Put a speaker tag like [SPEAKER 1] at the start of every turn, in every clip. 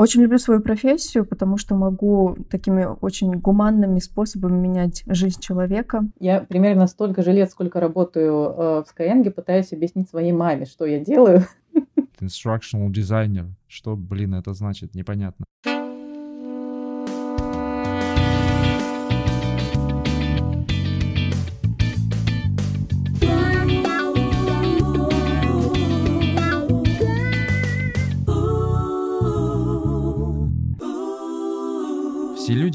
[SPEAKER 1] Очень люблю свою профессию, потому что могу такими очень гуманными способами менять жизнь человека.
[SPEAKER 2] Я примерно столько же лет, сколько работаю э, в Skyeng, пытаюсь объяснить своей маме, что я делаю.
[SPEAKER 3] Instructional designer. Что, блин, это значит? Непонятно. Все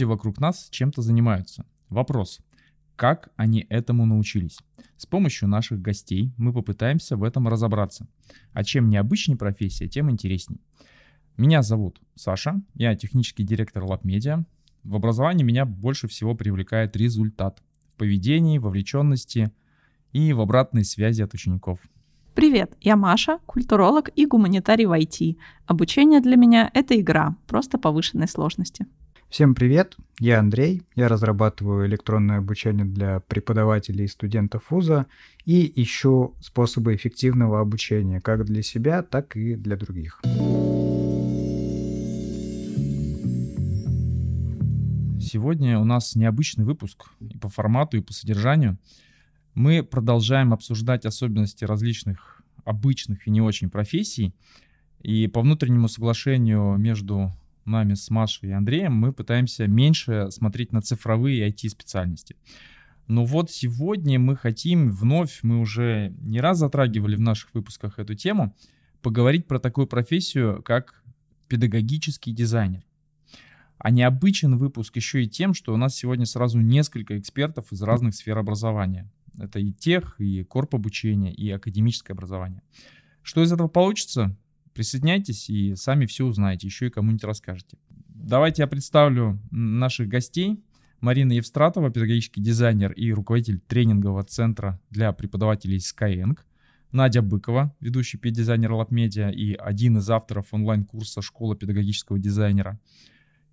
[SPEAKER 3] вокруг нас чем-то занимаются. Вопрос, как они этому научились? С помощью наших гостей мы попытаемся в этом разобраться. А чем необычнее профессия, тем интересней. Меня зовут Саша, я технический директор LabMedia. В образовании меня больше всего привлекает результат в поведении, вовлеченности и в обратной связи от учеников.
[SPEAKER 4] Привет, я Маша, культуролог и гуманитарий в IT. Обучение для меня — это игра, просто повышенной сложности.
[SPEAKER 5] Всем привет, я Андрей, я разрабатываю электронное обучение для преподавателей и студентов вуза и ищу способы эффективного обучения как для себя, так и для других.
[SPEAKER 3] Сегодня у нас необычный выпуск и по формату, и по содержанию. Мы продолжаем обсуждать особенности различных обычных и не очень профессий. И по внутреннему соглашению между нами с Машей и Андреем мы пытаемся меньше смотреть на цифровые IT-специальности. Но вот сегодня мы хотим вновь, мы уже не раз затрагивали в наших выпусках эту тему, поговорить про такую профессию, как педагогический дизайнер. А необычен выпуск еще и тем, что у нас сегодня сразу несколько экспертов из разных сфер образования. Это и тех, и корп обучения, и академическое образование. Что из этого получится, Присоединяйтесь и сами все узнаете, еще и кому-нибудь расскажете. Давайте я представлю наших гостей. Марина Евстратова, педагогический дизайнер и руководитель тренингового центра для преподавателей Skyeng. Надя Быкова, ведущий педдизайнер LabMedia и один из авторов онлайн-курса «Школа педагогического дизайнера».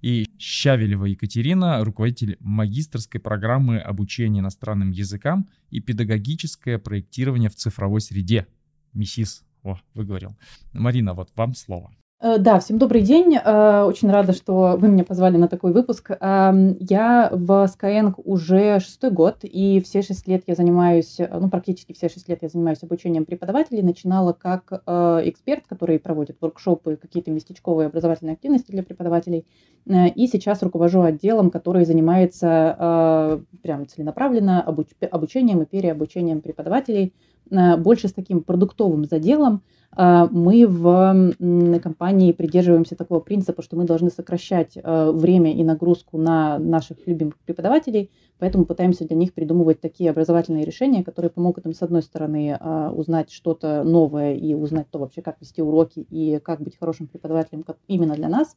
[SPEAKER 3] И Щавелева Екатерина, руководитель магистрской программы обучения иностранным языкам и педагогическое проектирование в цифровой среде. МИСИС о, выговорил. Марина, вот вам слово.
[SPEAKER 2] Э, да, всем добрый день. Э, очень рада, что вы меня позвали на такой выпуск. Эм, я в Skyeng уже шестой год, и все шесть лет я занимаюсь, э, ну, практически все шесть лет я занимаюсь обучением преподавателей. Начинала как эксперт, который проводит воркшопы, какие-то местечковые образовательные активности для преподавателей. И сейчас руковожу отделом, который занимается прям целенаправленно обучением и переобучением преподавателей, больше с таким продуктовым заделом, а, мы в компании придерживаемся такого принципа, что мы должны сокращать а, время и нагрузку на наших любимых преподавателей, поэтому пытаемся для них придумывать такие образовательные решения, которые помогут им, с одной стороны, узнать что-то новое и узнать то вообще, как вести уроки и как быть хорошим преподавателем именно для нас.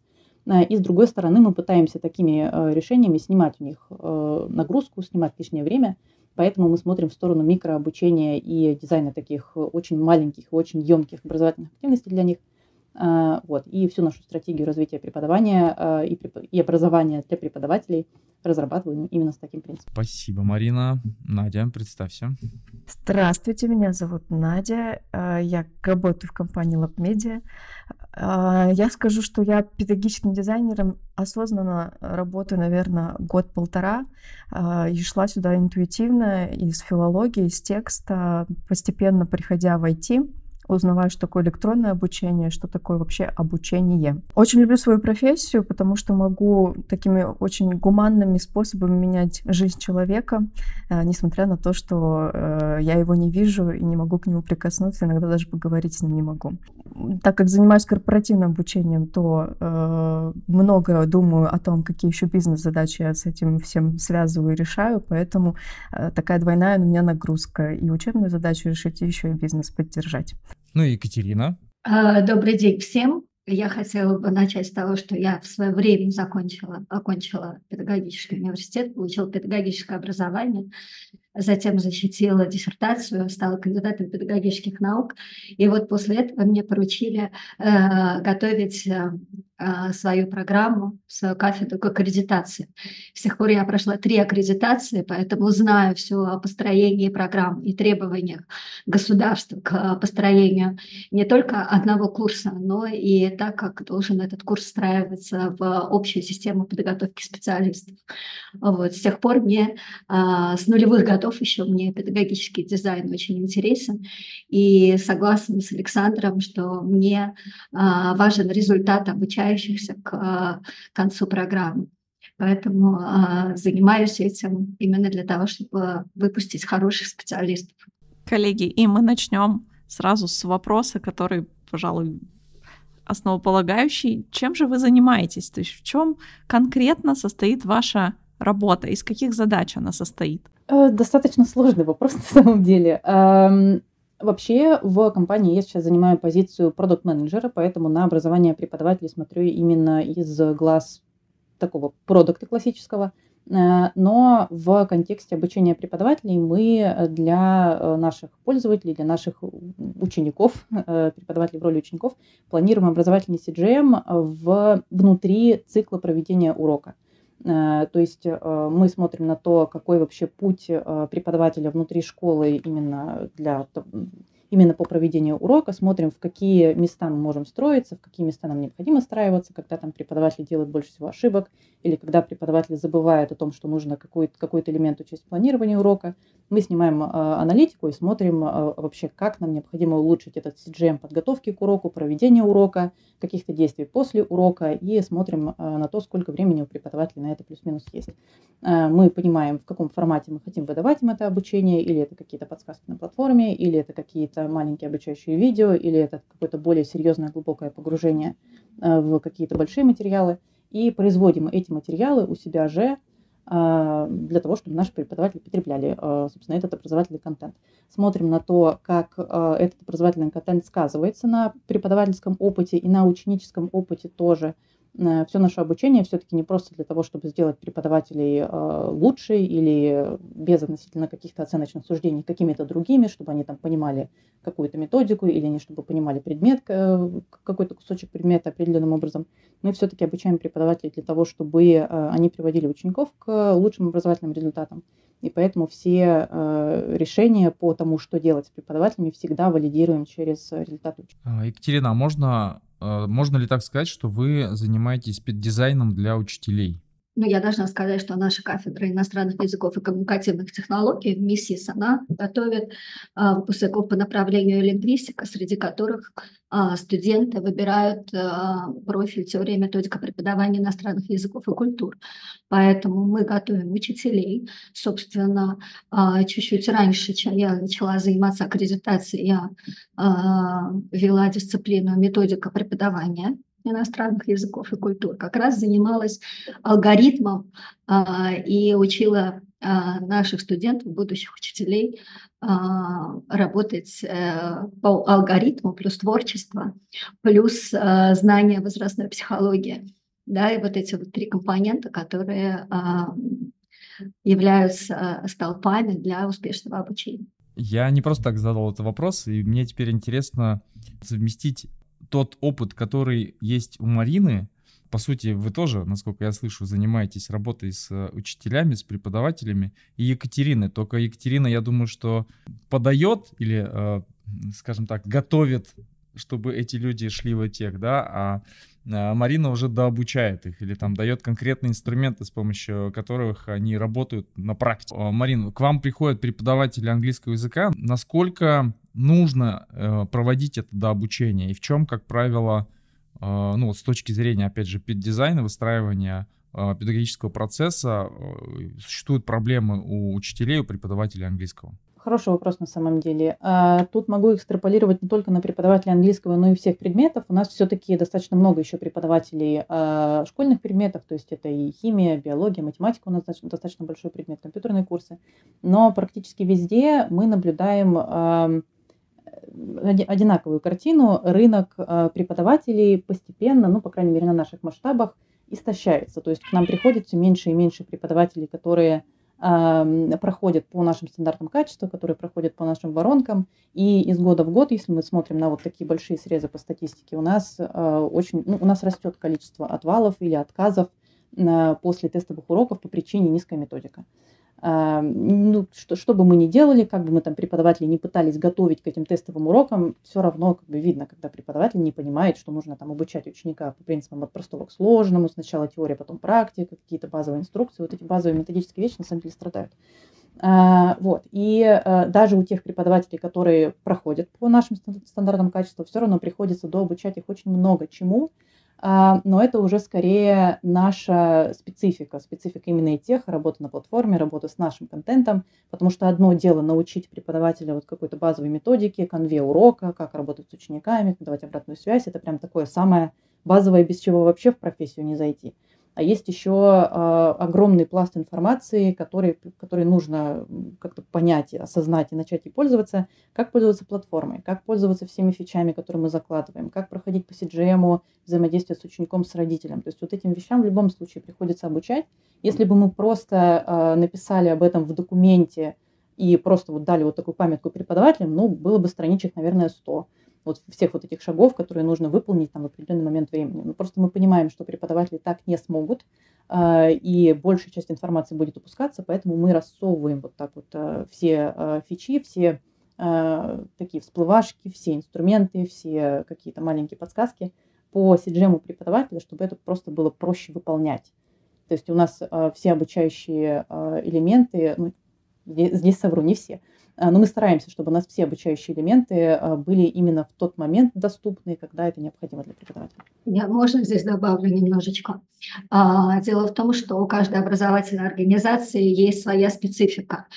[SPEAKER 2] И с другой стороны, мы пытаемся такими решениями снимать у них нагрузку, снимать лишнее время – Поэтому мы смотрим в сторону микрообучения и дизайна таких очень маленьких, очень емких образовательных активностей для них. А, вот. И всю нашу стратегию развития преподавания а, и, и образования для преподавателей разрабатываем именно с таким принципом.
[SPEAKER 3] Спасибо, Марина. Надя, представься.
[SPEAKER 1] Здравствуйте, меня зовут Надя. А, я работаю в компании LabMedia. Я скажу, что я педагогическим дизайнером осознанно работаю, наверное, год-полтора. И шла сюда интуитивно из филологии, из текста, постепенно приходя в IT узнаваю, что такое электронное обучение, что такое вообще обучение. Очень люблю свою профессию, потому что могу такими очень гуманными способами менять жизнь человека, э, несмотря на то, что э, я его не вижу и не могу к нему прикоснуться, иногда даже поговорить с ним не могу. Так как занимаюсь корпоративным обучением, то э, много думаю о том, какие еще бизнес-задачи я с этим всем связываю и решаю, поэтому такая двойная у меня нагрузка и учебную задачу решить, и еще и бизнес поддержать.
[SPEAKER 3] Ну и Екатерина.
[SPEAKER 6] А, добрый день всем. Я хотела бы начать с того, что я в свое время закончила, окончила педагогический университет, получила педагогическое образование, затем защитила диссертацию, стала кандидатом педагогических наук. И вот после этого мне поручили э, готовить э, свою программу, свою кафедру к аккредитации. С тех пор я прошла три аккредитации, поэтому знаю все о построении программ и требованиях государства к построению не только одного курса, но и так, как должен этот курс встраиваться в общую систему подготовки специалистов. Вот. С тех пор мне а, с нулевых годов еще мне педагогический дизайн очень интересен. И согласна с Александром, что мне а, важен результат обучения обучающихся к а, концу программы. Поэтому а, занимаюсь этим именно для того, чтобы выпустить хороших специалистов.
[SPEAKER 4] Коллеги, и мы начнем сразу с вопроса, который, пожалуй, основополагающий. Чем же вы занимаетесь? То есть в чем конкретно состоит ваша работа? Из каких задач она состоит?
[SPEAKER 2] Э, достаточно сложный вопрос на самом деле. Вообще в компании я сейчас занимаю позицию продукт-менеджера, поэтому на образование преподавателей смотрю именно из глаз такого продукта классического. Э, но в контексте обучения преподавателей мы для э, наших пользователей, для наших учеников, э, преподавателей в роли учеников, планируем образовательный CGM в, внутри цикла проведения урока. Э, то есть э, мы смотрим на то, какой вообще путь э, преподавателя внутри школы именно для именно по проведению урока, смотрим, в какие места мы можем строиться, в какие места нам необходимо страиваться, когда там преподаватель делает больше всего ошибок, или когда преподаватель забывает о том, что нужно какой-то какой элемент учесть в планировании урока. Мы снимаем э, аналитику и смотрим э, вообще, как нам необходимо улучшить этот CGM подготовки к уроку, проведения урока, каких-то действий после урока, и смотрим э, на то, сколько времени у преподавателя на это плюс-минус есть. Мы понимаем, в каком формате мы хотим выдавать им это обучение, или это какие-то подсказки на платформе, или это какие-то маленькие обучающие видео, или это какое-то более серьезное глубокое погружение в какие-то большие материалы, и производим эти материалы у себя же для того, чтобы наши преподаватели потребляли, собственно, этот образовательный контент. Смотрим на то, как этот образовательный контент сказывается на преподавательском опыте и на ученическом опыте тоже, все наше обучение все-таки не просто для того, чтобы сделать преподавателей э, лучше или без относительно каких-то оценочных суждений какими-то другими, чтобы они там понимали какую-то методику или они чтобы понимали предмет, э, какой-то кусочек предмета определенным образом. Мы все-таки обучаем преподавателей для того, чтобы они приводили учеников к лучшим образовательным результатам. И поэтому все решения по тому, что делать с преподавателями, всегда валидируем через результаты.
[SPEAKER 3] Екатерина, а можно Э, можно ли так сказать, что вы занимаетесь дизайном для учителей?
[SPEAKER 6] Ну, я должна сказать, что наша кафедра иностранных языков и коммуникативных технологий в МИСИС, она готовит а, выпускников по направлению лингвистика, среди которых а, студенты выбирают а, профиль теория методика преподавания иностранных языков и культур. Поэтому мы готовим учителей. Собственно, а, чуть-чуть раньше, чем я начала заниматься аккредитацией, я а, вела дисциплину методика преподавания иностранных языков и культур, как раз занималась алгоритмом а, и учила а, наших студентов, будущих учителей, а, работать а, по алгоритму плюс творчество, плюс знание возрастной психологии. Да, и вот эти вот три компонента, которые являются столпами для успешного обучения.
[SPEAKER 3] Я не просто так задал этот вопрос, и мне теперь интересно совместить тот опыт, который есть у Марины, по сути, вы тоже, насколько я слышу, занимаетесь работой с э, учителями, с преподавателями, и Екатерины. Только Екатерина, я думаю, что подает или, э, скажем так, готовит, чтобы эти люди шли в тех, да, а э, Марина уже дообучает их или там дает конкретные инструменты, с помощью которых они работают на практике. Марина, к вам приходят преподаватели английского языка. Насколько нужно э, проводить это до обучения и в чем, как правило, э, ну с точки зрения, опять же, дизайна, выстраивания э, педагогического процесса э, существуют проблемы у учителей, у преподавателей английского?
[SPEAKER 2] Хороший вопрос на самом деле. А, тут могу экстраполировать не только на преподавателей английского, но и всех предметов. У нас все-таки достаточно много еще преподавателей а, школьных предметов, то есть это и химия, биология, математика у нас достаточно большой предмет, компьютерные курсы. Но практически везде мы наблюдаем одинаковую картину. Рынок э, преподавателей постепенно, ну, по крайней мере, на наших масштабах, истощается. То есть к нам приходит все меньше и меньше преподавателей, которые проходят по нашим стандартам качества, которые проходят по нашим воронкам. И из года в год, если мы смотрим на вот такие большие срезы по статистике, у нас очень, ну, у нас растет количество отвалов или отказов после тестовых уроков по причине низкой методика. А, ну, что, что бы мы ни делали, как бы мы там преподаватели не пытались готовить к этим тестовым урокам, все равно как бы видно, когда преподаватель не понимает, что нужно там обучать ученика по принципам от простого к сложному, сначала теория, потом практика, какие-то базовые инструкции. Вот эти базовые методические вещи на самом деле страдают. А, вот. И а, даже у тех преподавателей, которые проходят по нашим стандартам качества, все равно приходится дообучать их очень много чему, но это уже скорее наша специфика, специфика именно и тех, работа на платформе, работа с нашим контентом, потому что одно дело научить преподавателя вот какой-то базовой методике, конве урока, как работать с учениками, давать обратную связь, это прям такое самое базовое, без чего вообще в профессию не зайти. А есть еще э, огромный пласт информации, который, который нужно как-то понять, осознать и начать ей пользоваться. Как пользоваться платформой, как пользоваться всеми фичами, которые мы закладываем, как проходить по CGM, взаимодействие с учеником, с родителем. То есть вот этим вещам в любом случае приходится обучать. Если бы мы просто э, написали об этом в документе и просто вот дали вот такую памятку преподавателям, ну, было бы страничек, наверное, 100 вот всех вот этих шагов, которые нужно выполнить там в определенный момент времени. Ну, просто мы понимаем, что преподаватели так не смогут, э, и большая часть информации будет упускаться, поэтому мы рассовываем вот так вот э, все э, фичи, все такие всплывашки, все инструменты, все какие-то маленькие подсказки по CGM преподавателя, чтобы это просто было проще выполнять. То есть у нас все обучающие элементы, ну, здесь, совру, не все, а, но мы стараемся, чтобы у нас все обучающие элементы а, были именно в тот момент доступны, когда это необходимо для преподавателя.
[SPEAKER 6] Я, можно здесь добавлю немножечко? А, дело в том, что у каждой образовательной организации есть своя специфика.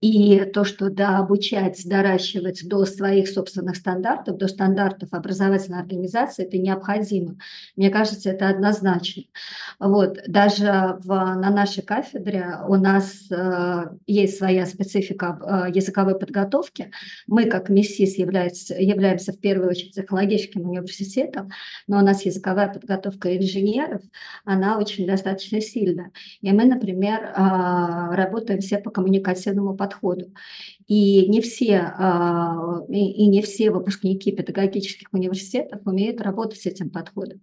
[SPEAKER 6] И то, что да, обучать, доращивать до своих собственных стандартов, до стандартов образовательной организации, это необходимо. Мне кажется, это однозначно. Вот. Даже в, на нашей кафедре у нас э, есть своя специфика э, языковой подготовки. Мы, как МИСИС, являемся, являемся в первую очередь технологическим университетом, но у нас языковая подготовка инженеров, она очень достаточно сильная. И мы, например, э, работаем все по коммуникативному подходу подходу. И не все, а, и не все выпускники педагогических университетов умеют работать с этим подходом.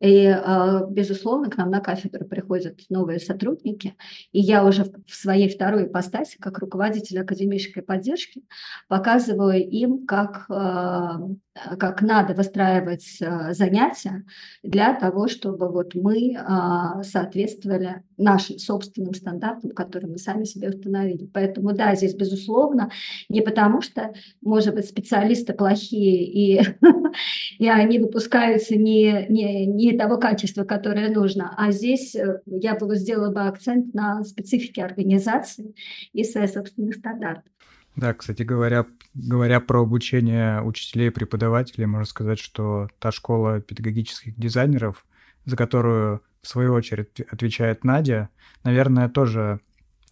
[SPEAKER 6] И, а, безусловно, к нам на кафедру приходят новые сотрудники, и я уже в своей второй ипостаси, как руководитель академической поддержки, показываю им, как, а, как надо выстраивать занятия для того, чтобы вот мы соответствовали нашим собственным стандартам, которые мы сами себе установили. Поэтому да, здесь безусловно, не потому что, может быть, специалисты плохие и, и они выпускаются не, не, не того качества, которое нужно, а здесь э, я бы сделала бы акцент на специфике организации и своих собственных стандартов.
[SPEAKER 5] Да, кстати говоря, говоря про обучение учителей и преподавателей, можно сказать, что та школа педагогических дизайнеров, за которую в свою очередь отвечает Надя, наверное, тоже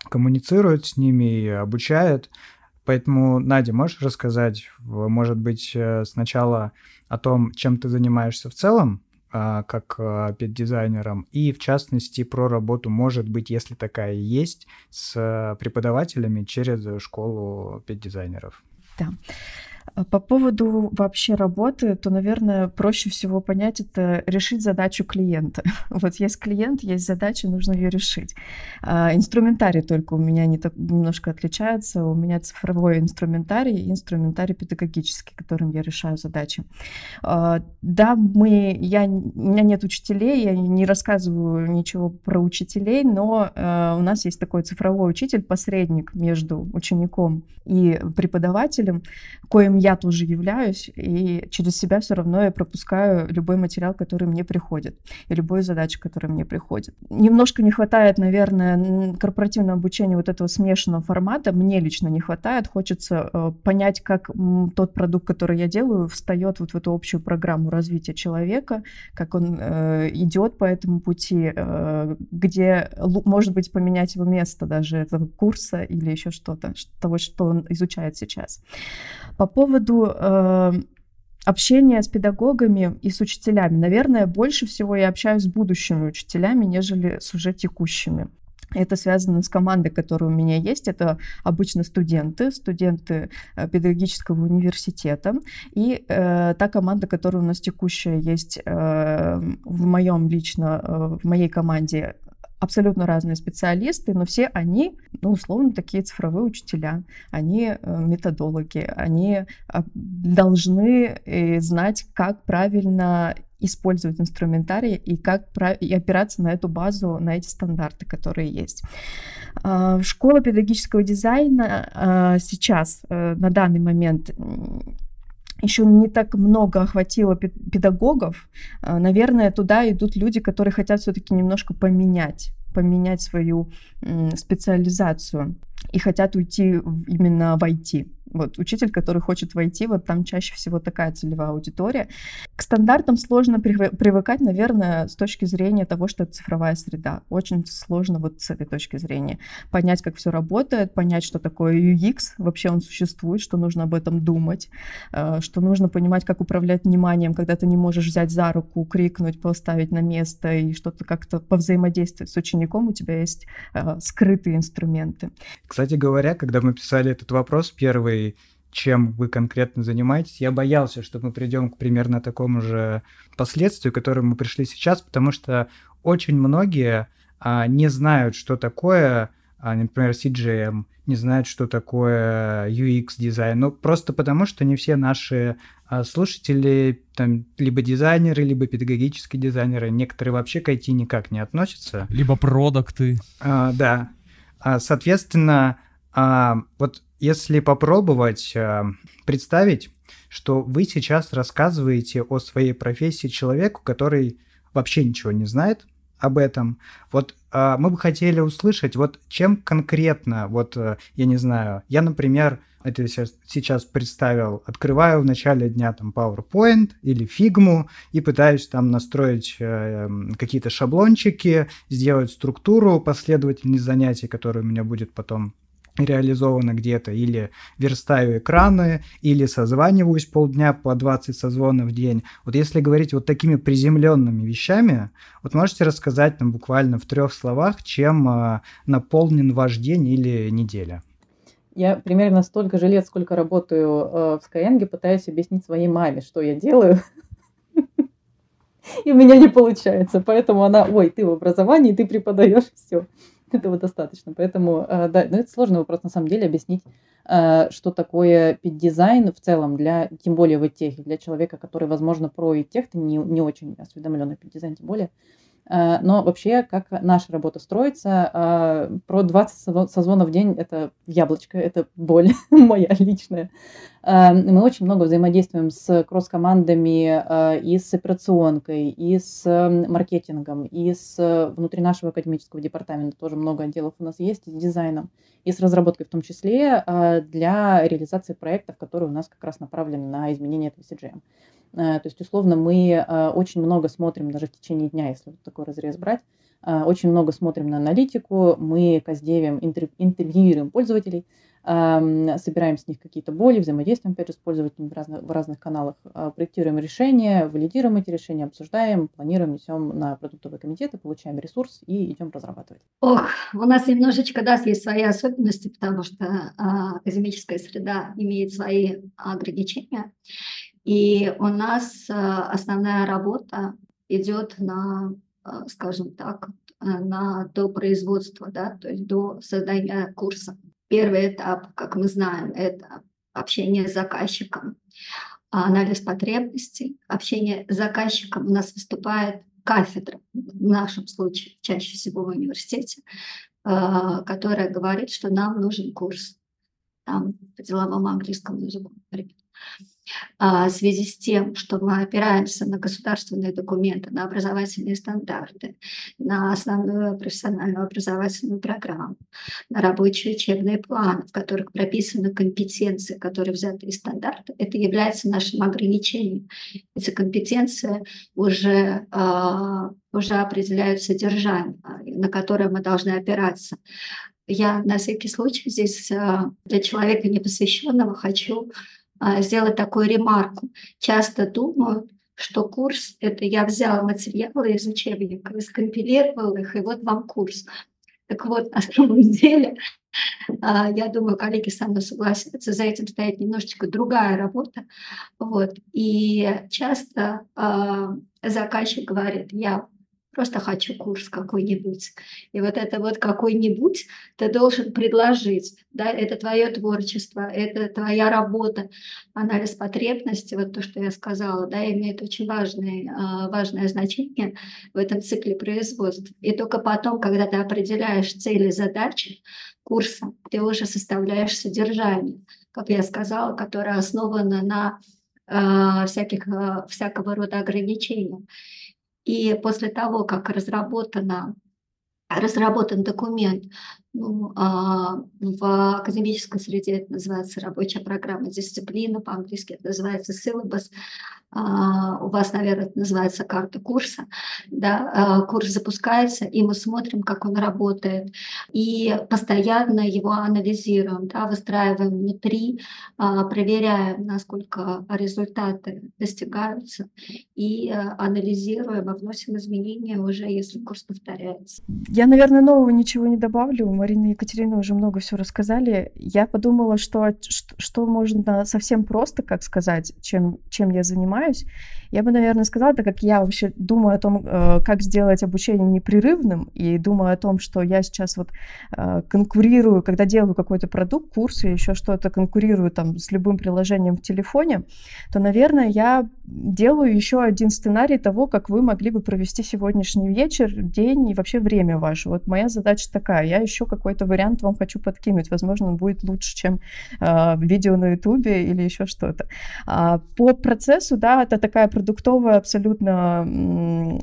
[SPEAKER 5] коммуницирует с ними и обучает. Поэтому, Надя, можешь рассказать, может быть, э, сначала о том, чем ты занимаешься в целом, а, как а, педдизайнером, и в частности про работу, может быть, если такая есть, с э, преподавателями через школу педдизайнеров.
[SPEAKER 1] Да. А по поводу вообще работы, то, наверное, проще всего понять это решить задачу клиента. Вот есть клиент, есть задача, нужно ее решить. А, инструментарий только у меня не так, немножко отличается. У меня цифровой инструментарий и инструментарий педагогический, которым я решаю задачи. А, да, мы, я, у меня нет учителей, я не рассказываю ничего про учителей, но у нас есть такой цифровой учитель, посредник между учеником и преподавателем, коим я тоже являюсь, и через себя все равно я пропускаю любой материал, который мне приходит, и любую задачу, которая мне приходит. Немножко не хватает, наверное, корпоративного обучения вот этого смешанного формата, мне лично не хватает, хочется э, понять, как тот продукт, который я делаю, встает вот в эту общую программу развития человека, как он э, идет по этому пути, э, где, может быть, поменять его место даже этого курса или еще что-то, того, что он изучает сейчас. По поводу э, общения с педагогами и с учителями, наверное, больше всего я общаюсь с будущими учителями, нежели с уже текущими. Это связано с командой, которая у меня есть. Это обычно студенты, студенты э, педагогического университета. И э, та команда, которая у нас текущая есть э, в моем лично, э, в моей команде, абсолютно разные специалисты, но все они, ну, условно, такие цифровые учителя, они э, методологи, они а, должны э, знать, как правильно использовать инструментарий и как и опираться на эту базу, на эти стандарты, которые есть. А, школа педагогического дизайна а, сейчас, э, на данный момент, еще не так много охватило педагогов. А, наверное, туда идут люди, которые хотят все-таки немножко поменять поменять свою специализацию и хотят уйти именно в IT. Вот учитель, который хочет войти, вот там чаще всего такая целевая аудитория. К стандартам сложно привыкать, наверное, с точки зрения того, что это цифровая среда. Очень сложно вот с этой точки зрения понять, как все работает, понять, что такое UX, вообще он существует, что нужно об этом думать, э, что нужно понимать, как управлять вниманием, когда ты не можешь взять за руку, крикнуть, поставить на место и что-то как-то повзаимодействовать с учеником, у тебя есть э, скрытые инструменты.
[SPEAKER 5] Кстати говоря, когда мы писали этот вопрос первый, чем вы конкретно занимаетесь. Я боялся, что мы придем к примерно такому же последствию, к которому мы пришли сейчас, потому что очень многие а, не знают, что такое, а, например, CGM, не знают, что такое UX-дизайн. Ну, просто потому, что не все наши а, слушатели, там, либо дизайнеры, либо педагогические дизайнеры, некоторые вообще к IT никак не относятся.
[SPEAKER 3] Либо продукты.
[SPEAKER 5] А, да. А, соответственно, а, вот если попробовать э, представить, что вы сейчас рассказываете о своей профессии человеку, который вообще ничего не знает об этом, вот э, мы бы хотели услышать, вот чем конкретно, вот э, я не знаю, я, например, это сейчас, сейчас представил, открываю в начале дня там PowerPoint или Figma и пытаюсь там настроить э, какие-то шаблончики, сделать структуру последовательность занятий, которая у меня будет потом реализовано где-то, или верстаю экраны, или созваниваюсь полдня по 20 созвонов в день. Вот если говорить вот такими приземленными вещами, вот можете рассказать нам буквально в трех словах, чем э, наполнен ваш день или неделя?
[SPEAKER 2] Я примерно столько же лет, сколько работаю э, в Skyeng, пытаюсь объяснить своей маме, что я делаю. И у меня не получается. Поэтому она, ой, ты в образовании, ты преподаешь, все. этого достаточно. Поэтому, э, да, но это сложный вопрос на самом деле объяснить, э, что такое дизайн в целом для, тем более в техе, для человека, который, возможно, про и тех не, не очень осведомлен о дизайн, тем более. Э, но вообще, как наша работа строится, э, про 20 созвонов в день – это яблочко, это боль моя личная. Э, мы очень много взаимодействуем с кросс-командами и с операционкой, и с маркетингом, и с внутри нашего академического департамента тоже много отделов у нас есть, с дизайном, и с разработкой в том числе для реализации проектов, которые у нас как раз направлены на изменение этого CGM. Э, то есть, условно, мы э, очень много смотрим, даже в течение дня, если вот такой разрез брать, э, очень много смотрим на аналитику, мы каздевим, интервьюируем пользователей, собираем с них какие-то боли, взаимодействуем, опять же, с пользователями в разных, в разных каналах, проектируем решения, валидируем эти решения, обсуждаем, планируем, несем на продуктовые комитеты, получаем ресурс и идем разрабатывать.
[SPEAKER 6] Ох, у нас немножечко, да, есть свои особенности, потому что а, академическая среда имеет свои ограничения. И у нас э, основная работа идет на, э, скажем так, на до производства, да, то есть до создания курса. Первый этап, как мы знаем, это общение с заказчиком, анализ потребностей. Общение с заказчиком у нас выступает кафедра, в нашем случае чаще всего в университете, которая говорит, что нам нужен курс там, по деловому английскому языку, например. А, в связи с тем, что мы опираемся на государственные документы, на образовательные стандарты, на основную профессиональную образовательную программу, на рабочие учебные планы, в которых прописаны компетенции, которые взяты из стандарта, это является нашим ограничением. Эти компетенции уже, а, уже определяют содержание, на которое мы должны опираться. Я на всякий случай здесь а, для человека непосвященного хочу сделать такую ремарку. Часто думают, что курс – это я взял материалы из учебника, скомпилировал их, и вот вам курс. Так вот, на самом деле, а, я думаю, коллеги со мной согласятся, за этим стоит немножечко другая работа. Вот. И часто а, заказчик говорит, я Просто хочу курс какой-нибудь. И вот это вот какой-нибудь ты должен предложить. Да? Это твое творчество, это твоя работа. Анализ потребностей, вот то, что я сказала, да, имеет очень важное, а, важное значение в этом цикле производства. И только потом, когда ты определяешь цели, задачи курса, ты уже составляешь содержание, как я сказала, которое основано на э, всяких, э, всякого рода ограничениях. И после того, как разработана, разработан документ, ну, а, в академической среде это называется рабочая программа дисциплина, по-английски это называется syllabus, а, у вас, наверное, это называется карта курса, да, а, курс запускается, и мы смотрим, как он работает, и постоянно его анализируем, да, выстраиваем внутри, а, проверяем, насколько результаты достигаются, и анализируем, и вносим изменения уже, если курс повторяется.
[SPEAKER 1] Я, наверное, нового ничего не добавлю. Марина и Екатерина уже много всего рассказали. Я подумала, что, что можно совсем просто, как сказать, чем, чем я занимаюсь, я бы, наверное, сказала, так как я вообще думаю о том, э, как сделать обучение непрерывным, и думаю о том, что я сейчас вот э, конкурирую, когда делаю какой-то продукт, курс или еще что-то, конкурирую там с любым приложением в телефоне, то, наверное, я делаю еще один сценарий того, как вы могли бы провести сегодняшний вечер, день и вообще время ваше. Вот моя задача такая, я еще какой-то вариант вам хочу подкинуть, возможно, он будет лучше, чем э, видео на ютубе или еще что-то. А по процессу, да, это такая продуктовая абсолютно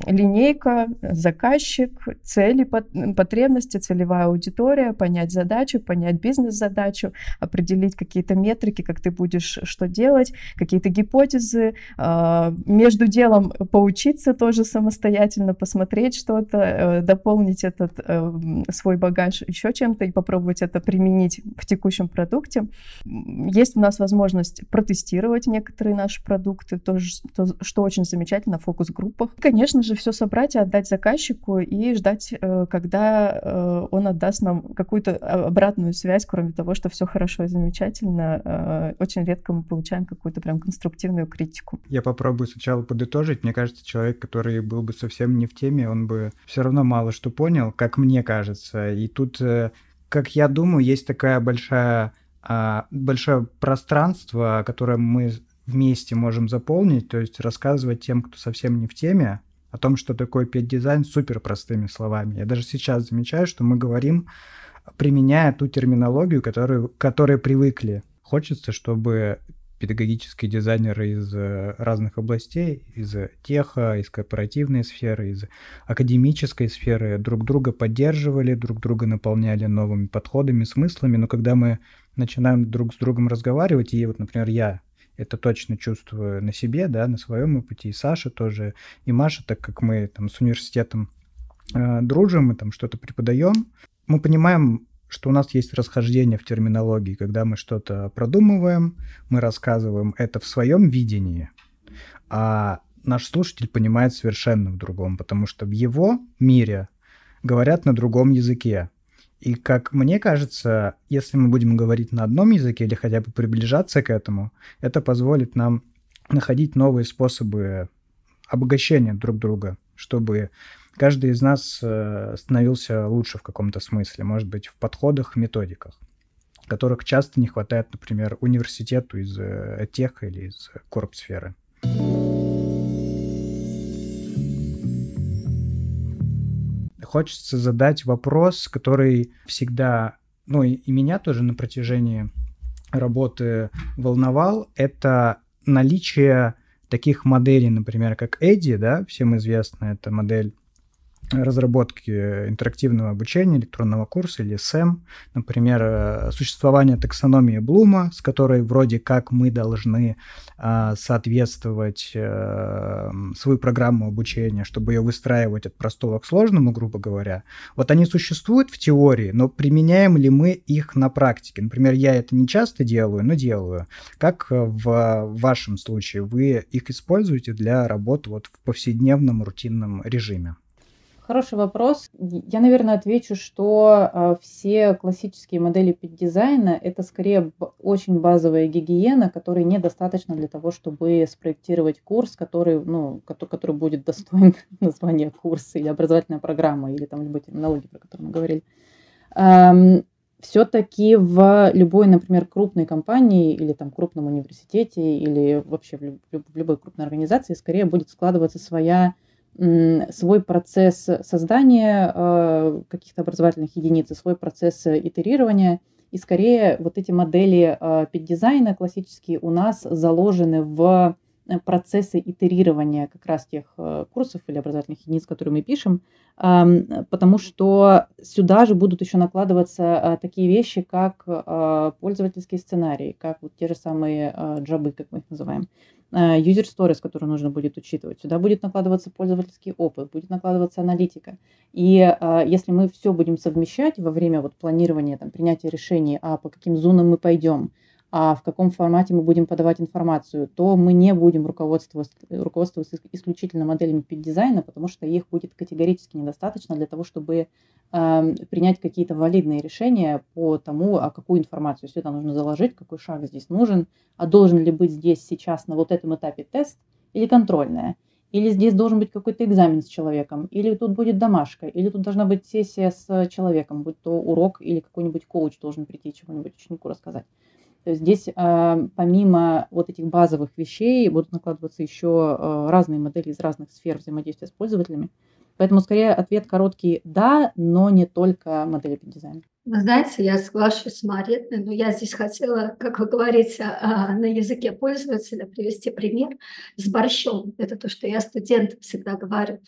[SPEAKER 1] линейка, заказчик, цели, потребности, целевая аудитория, понять задачу, понять бизнес-задачу, определить какие-то метрики, как ты будешь что делать, какие-то гипотезы, а, между делом поучиться тоже самостоятельно, посмотреть что-то, э, дополнить этот э, свой багаж еще чем-то и попробовать это применить в текущем продукте. Есть у нас возможность протестировать некоторые наши продукты, тоже, то, что очень замечательно в фокус-группах. Конечно же, все собрать и отдать заказчику и ждать, э, когда э, он отдаст нам какую-то обратную связь, кроме того, что все хорошо и замечательно. Э, очень редко мы получаем какую-то прям конструктивную критику.
[SPEAKER 5] Я попробую сначала подытожить. Мне кажется, человек, который был бы совсем не в теме, он бы все равно мало что понял, как мне кажется. И тут, как я думаю, есть такая большая а, большое пространство, которое мы вместе можем заполнить, то есть рассказывать тем, кто совсем не в теме, о том, что такое пет-дизайн супер простыми словами. Я даже сейчас замечаю, что мы говорим, применяя ту терминологию, которую, к которой привыкли. Хочется, чтобы педагогические дизайнеры из э, разных областей, из теха, из корпоративной сферы, из академической сферы друг друга поддерживали, друг друга наполняли новыми подходами, смыслами, но когда мы начинаем друг с другом разговаривать, и вот, например, я это точно чувствую на себе, да, на своем опыте, и Саша тоже, и Маша, так как мы там с университетом э, дружим, мы там что-то преподаем, мы понимаем, что у нас есть расхождение в терминологии, когда мы что-то продумываем, мы рассказываем это в своем видении, а наш слушатель понимает совершенно в другом, потому что в его мире говорят на другом языке. И как мне кажется, если мы будем говорить на одном языке или хотя бы приближаться к этому, это позволит нам находить новые способы обогащения друг друга, чтобы каждый из нас э, становился лучше в каком-то смысле, может быть, в подходах, методиках, которых часто не хватает, например, университету из э, тех или из корпсферы. Хочется задать вопрос, который всегда, ну и, меня тоже на протяжении работы волновал, это наличие таких моделей, например, как Эдди, да, всем известна эта модель разработки интерактивного обучения, электронного курса или СЭМ, например, э, существование таксономии Блума, с которой вроде как мы должны а, соответствовать а, свою программу обучения, чтобы ее выстраивать от простого к сложному, грубо говоря. Вот они существуют в теории, но применяем ли мы их на практике? Например, я это не часто делаю, но делаю. Как в вашем случае вы их используете для работы вот в повседневном рутинном режиме?
[SPEAKER 2] Хороший вопрос. Я, наверное, отвечу, что э, все классические модели дизайна это скорее очень базовая гигиена, которой недостаточно для того, чтобы спроектировать курс, который, ну, который, будет достоин названия курса или образовательная программа, или там любой терминологии, про которую мы говорили. Все-таки в любой, например, крупной компании или там крупном университете или вообще в любой крупной организации скорее будет складываться своя свой процесс создания э, каких-то образовательных единиц, свой процесс итерирования. И скорее вот эти модели э, дизайна классические у нас заложены в процессы итерирования как раз тех э, курсов или образовательных единиц, которые мы пишем, потому что сюда же будут еще накладываться э, такие вещи, как пользовательские сценарии, как вот те же самые джабы, как мы их называем, user stories, которые нужно будет учитывать. Сюда будет накладываться пользовательский опыт, будет накладываться аналитика. И если мы все будем совмещать во время вот планирования, там, принятия решений, а по каким зонам мы пойдем, а в каком формате мы будем подавать информацию, то мы не будем руководствоваться, руководствоваться исключительно моделями дизайна, потому что их будет категорически недостаточно для того, чтобы э, принять какие-то валидные решения по тому, а какую информацию сюда нужно заложить, какой шаг здесь нужен, а должен ли быть здесь сейчас на вот этом этапе тест или контрольная, или здесь должен быть какой-то экзамен с человеком, или тут будет домашка, или тут должна быть сессия с человеком, будь то урок или какой-нибудь коуч должен прийти чего-нибудь ученику рассказать. То есть здесь э, помимо вот этих базовых вещей будут накладываться еще э, разные модели из разных сфер взаимодействия с пользователями. Поэтому скорее ответ короткий «да», но не только модели под дизайн.
[SPEAKER 6] Вы знаете, я соглашусь с Мариной, но я здесь хотела, как вы говорите, а, на языке пользователя привести пример с борщом. Это то, что я студентам всегда говорю.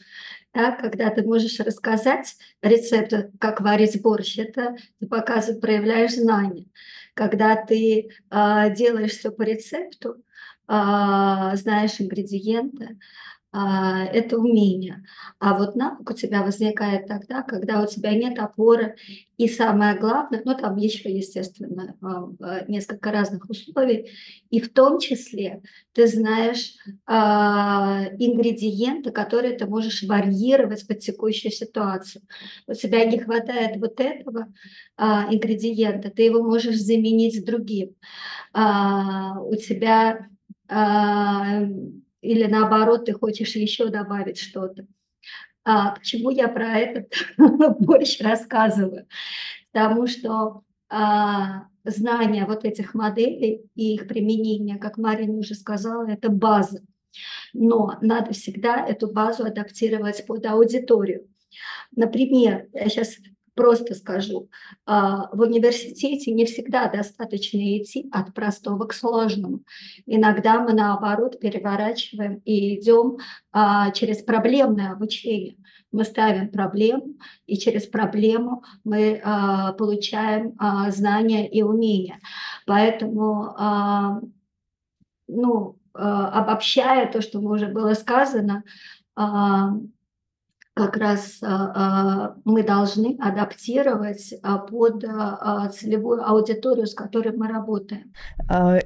[SPEAKER 6] Да, когда ты можешь рассказать рецепт, как варить борщ, это ты показываешь, проявляешь знания. Когда ты э, делаешь все по рецепту, э, знаешь ингредиенты, а, это умение. А вот навык у тебя возникает тогда, когда у тебя нет опоры. И самое главное, ну там еще, естественно, а, несколько разных условий, и в том числе ты знаешь а, ингредиенты, которые ты можешь варьировать под текущую ситуацию. У тебя не хватает вот этого ингредиента, ты его можешь заменить другим. у тебя или наоборот, ты хочешь еще добавить что-то. А почему я про этот борщ рассказываю? Потому что а, знание вот этих моделей и их применение, как Марина уже сказала, это база. Но надо всегда эту базу адаптировать под аудиторию. Например, я сейчас Просто скажу, а, в университете не всегда достаточно идти от простого к сложному. Иногда мы наоборот переворачиваем и идем а, через проблемное обучение. Мы ставим проблему, и через проблему мы а, получаем знания и умения. Поэтому, ну, обобщая то, что уже было сказано, как раз а, а, мы должны адаптировать а, под целевую аудиторию, с которой мы работаем.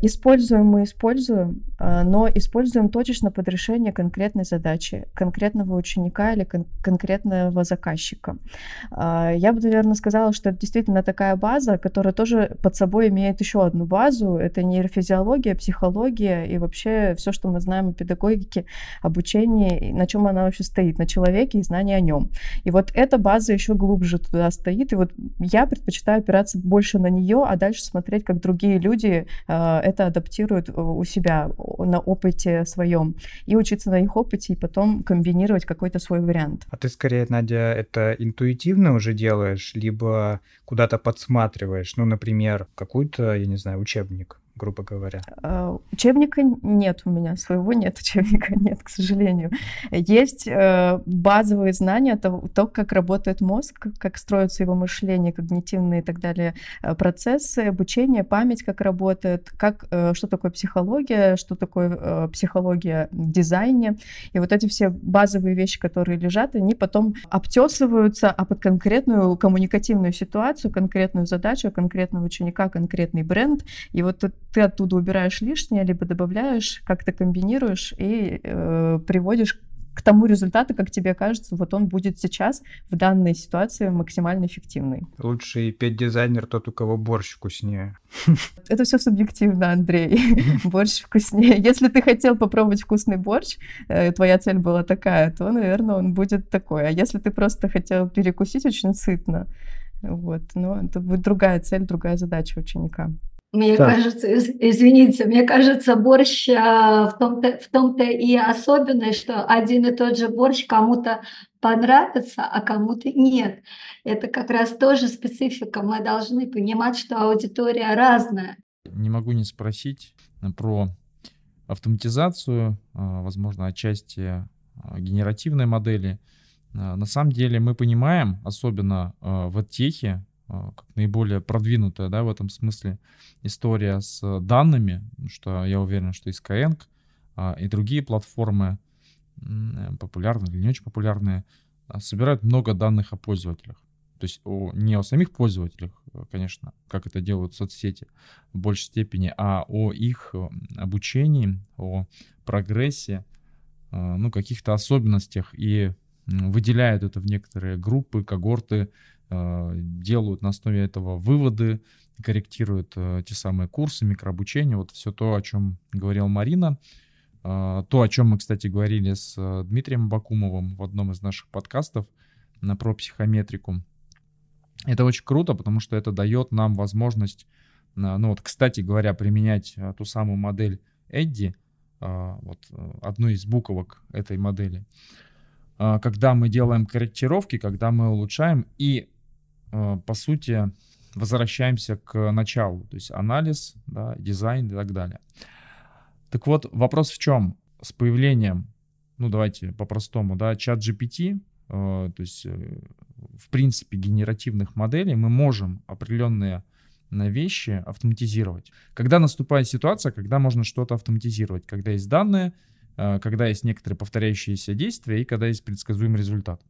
[SPEAKER 1] Используем мы используем, но используем точечно под решение конкретной задачи, конкретного ученика или кон- конкретного заказчика. Я бы, наверное, сказала, что это действительно такая база, которая тоже под собой имеет еще одну базу. Это нейрофизиология, психология и вообще все, что мы знаем о педагогике, обучении, на чем она вообще стоит, на человеке и знание о нем. И вот эта база еще глубже туда стоит, и вот я предпочитаю опираться больше на нее, а дальше смотреть, как другие люди э, это адаптируют у себя на опыте своем, и учиться на их опыте, и потом комбинировать какой-то свой вариант.
[SPEAKER 5] А ты скорее, Надя, это интуитивно уже делаешь, либо куда-то подсматриваешь, ну, например, какой-то, я не знаю, учебник, грубо говоря?
[SPEAKER 1] А, учебника нет у меня, своего нет учебника, нет, к сожалению. Есть э, базовые знания того, то, как работает мозг, как строятся его мышление, когнитивные и так далее э, процессы, обучение, память, как работает, как, э, что такое психология, что такое психология в дизайне. И вот эти все базовые вещи, которые лежат, они потом обтесываются, а под конкретную коммуникативную ситуацию, конкретную задачу, конкретного ученика, конкретный бренд. И вот ты оттуда убираешь лишнее, либо добавляешь, как-то комбинируешь и э, приводишь к тому результату, как тебе кажется, вот он будет сейчас в данной ситуации максимально эффективный.
[SPEAKER 5] Лучший пет-дизайнер тот, у кого борщ вкуснее.
[SPEAKER 1] Это все субъективно, Андрей. Борщ вкуснее. Если ты хотел попробовать вкусный борщ, э, твоя цель была такая, то, наверное, он будет такой. А если ты просто хотел перекусить очень сытно, вот, ну, это будет другая цель, другая задача ученика.
[SPEAKER 6] Мне так. кажется, извините, мне кажется, борщ а, в том-то, в том-то и особенность, что один и тот же борщ кому-то понравится, а кому-то нет. Это как раз тоже специфика. Мы должны понимать, что аудитория разная.
[SPEAKER 3] Не могу не спросить про автоматизацию, а, возможно, отчасти генеративной модели. На самом деле мы понимаем, особенно в техе, а, как наиболее продвинутая, да, в этом смысле история с данными, что я уверен, что и Skyeng, а, и другие платформы, популярные или не очень популярные, а, собирают много данных о пользователях. То есть о, не о самих пользователях, конечно, как это делают соцсети в большей степени, а о их обучении, о прогрессе, ну, каких-то особенностях и выделяют это в некоторые группы, когорты, а, делают на основе этого выводы, корректируют э, те самые курсы, микрообучение, вот все то, о чем говорила Марина, а, то, о чем мы, кстати, говорили с э, Дмитрием Бакумовым в одном из наших подкастов на про психометрику. Это очень круто, потому что это дает нам возможность, ну вот, кстати говоря, применять э, ту самую модель Эдди, а, вот одну из буквок этой модели, когда мы делаем корректировки, когда мы улучшаем и Э, по сути, возвращаемся к началу, то есть анализ, да, дизайн и так далее. Так вот, вопрос в чем? С появлением, ну давайте по-простому, да, чат GPT, э, то есть э, в принципе генеративных моделей мы можем определенные на вещи автоматизировать. Когда наступает ситуация, когда можно что-то автоматизировать, когда есть данные, э, когда есть некоторые повторяющиеся действия и когда есть предсказуемый результат.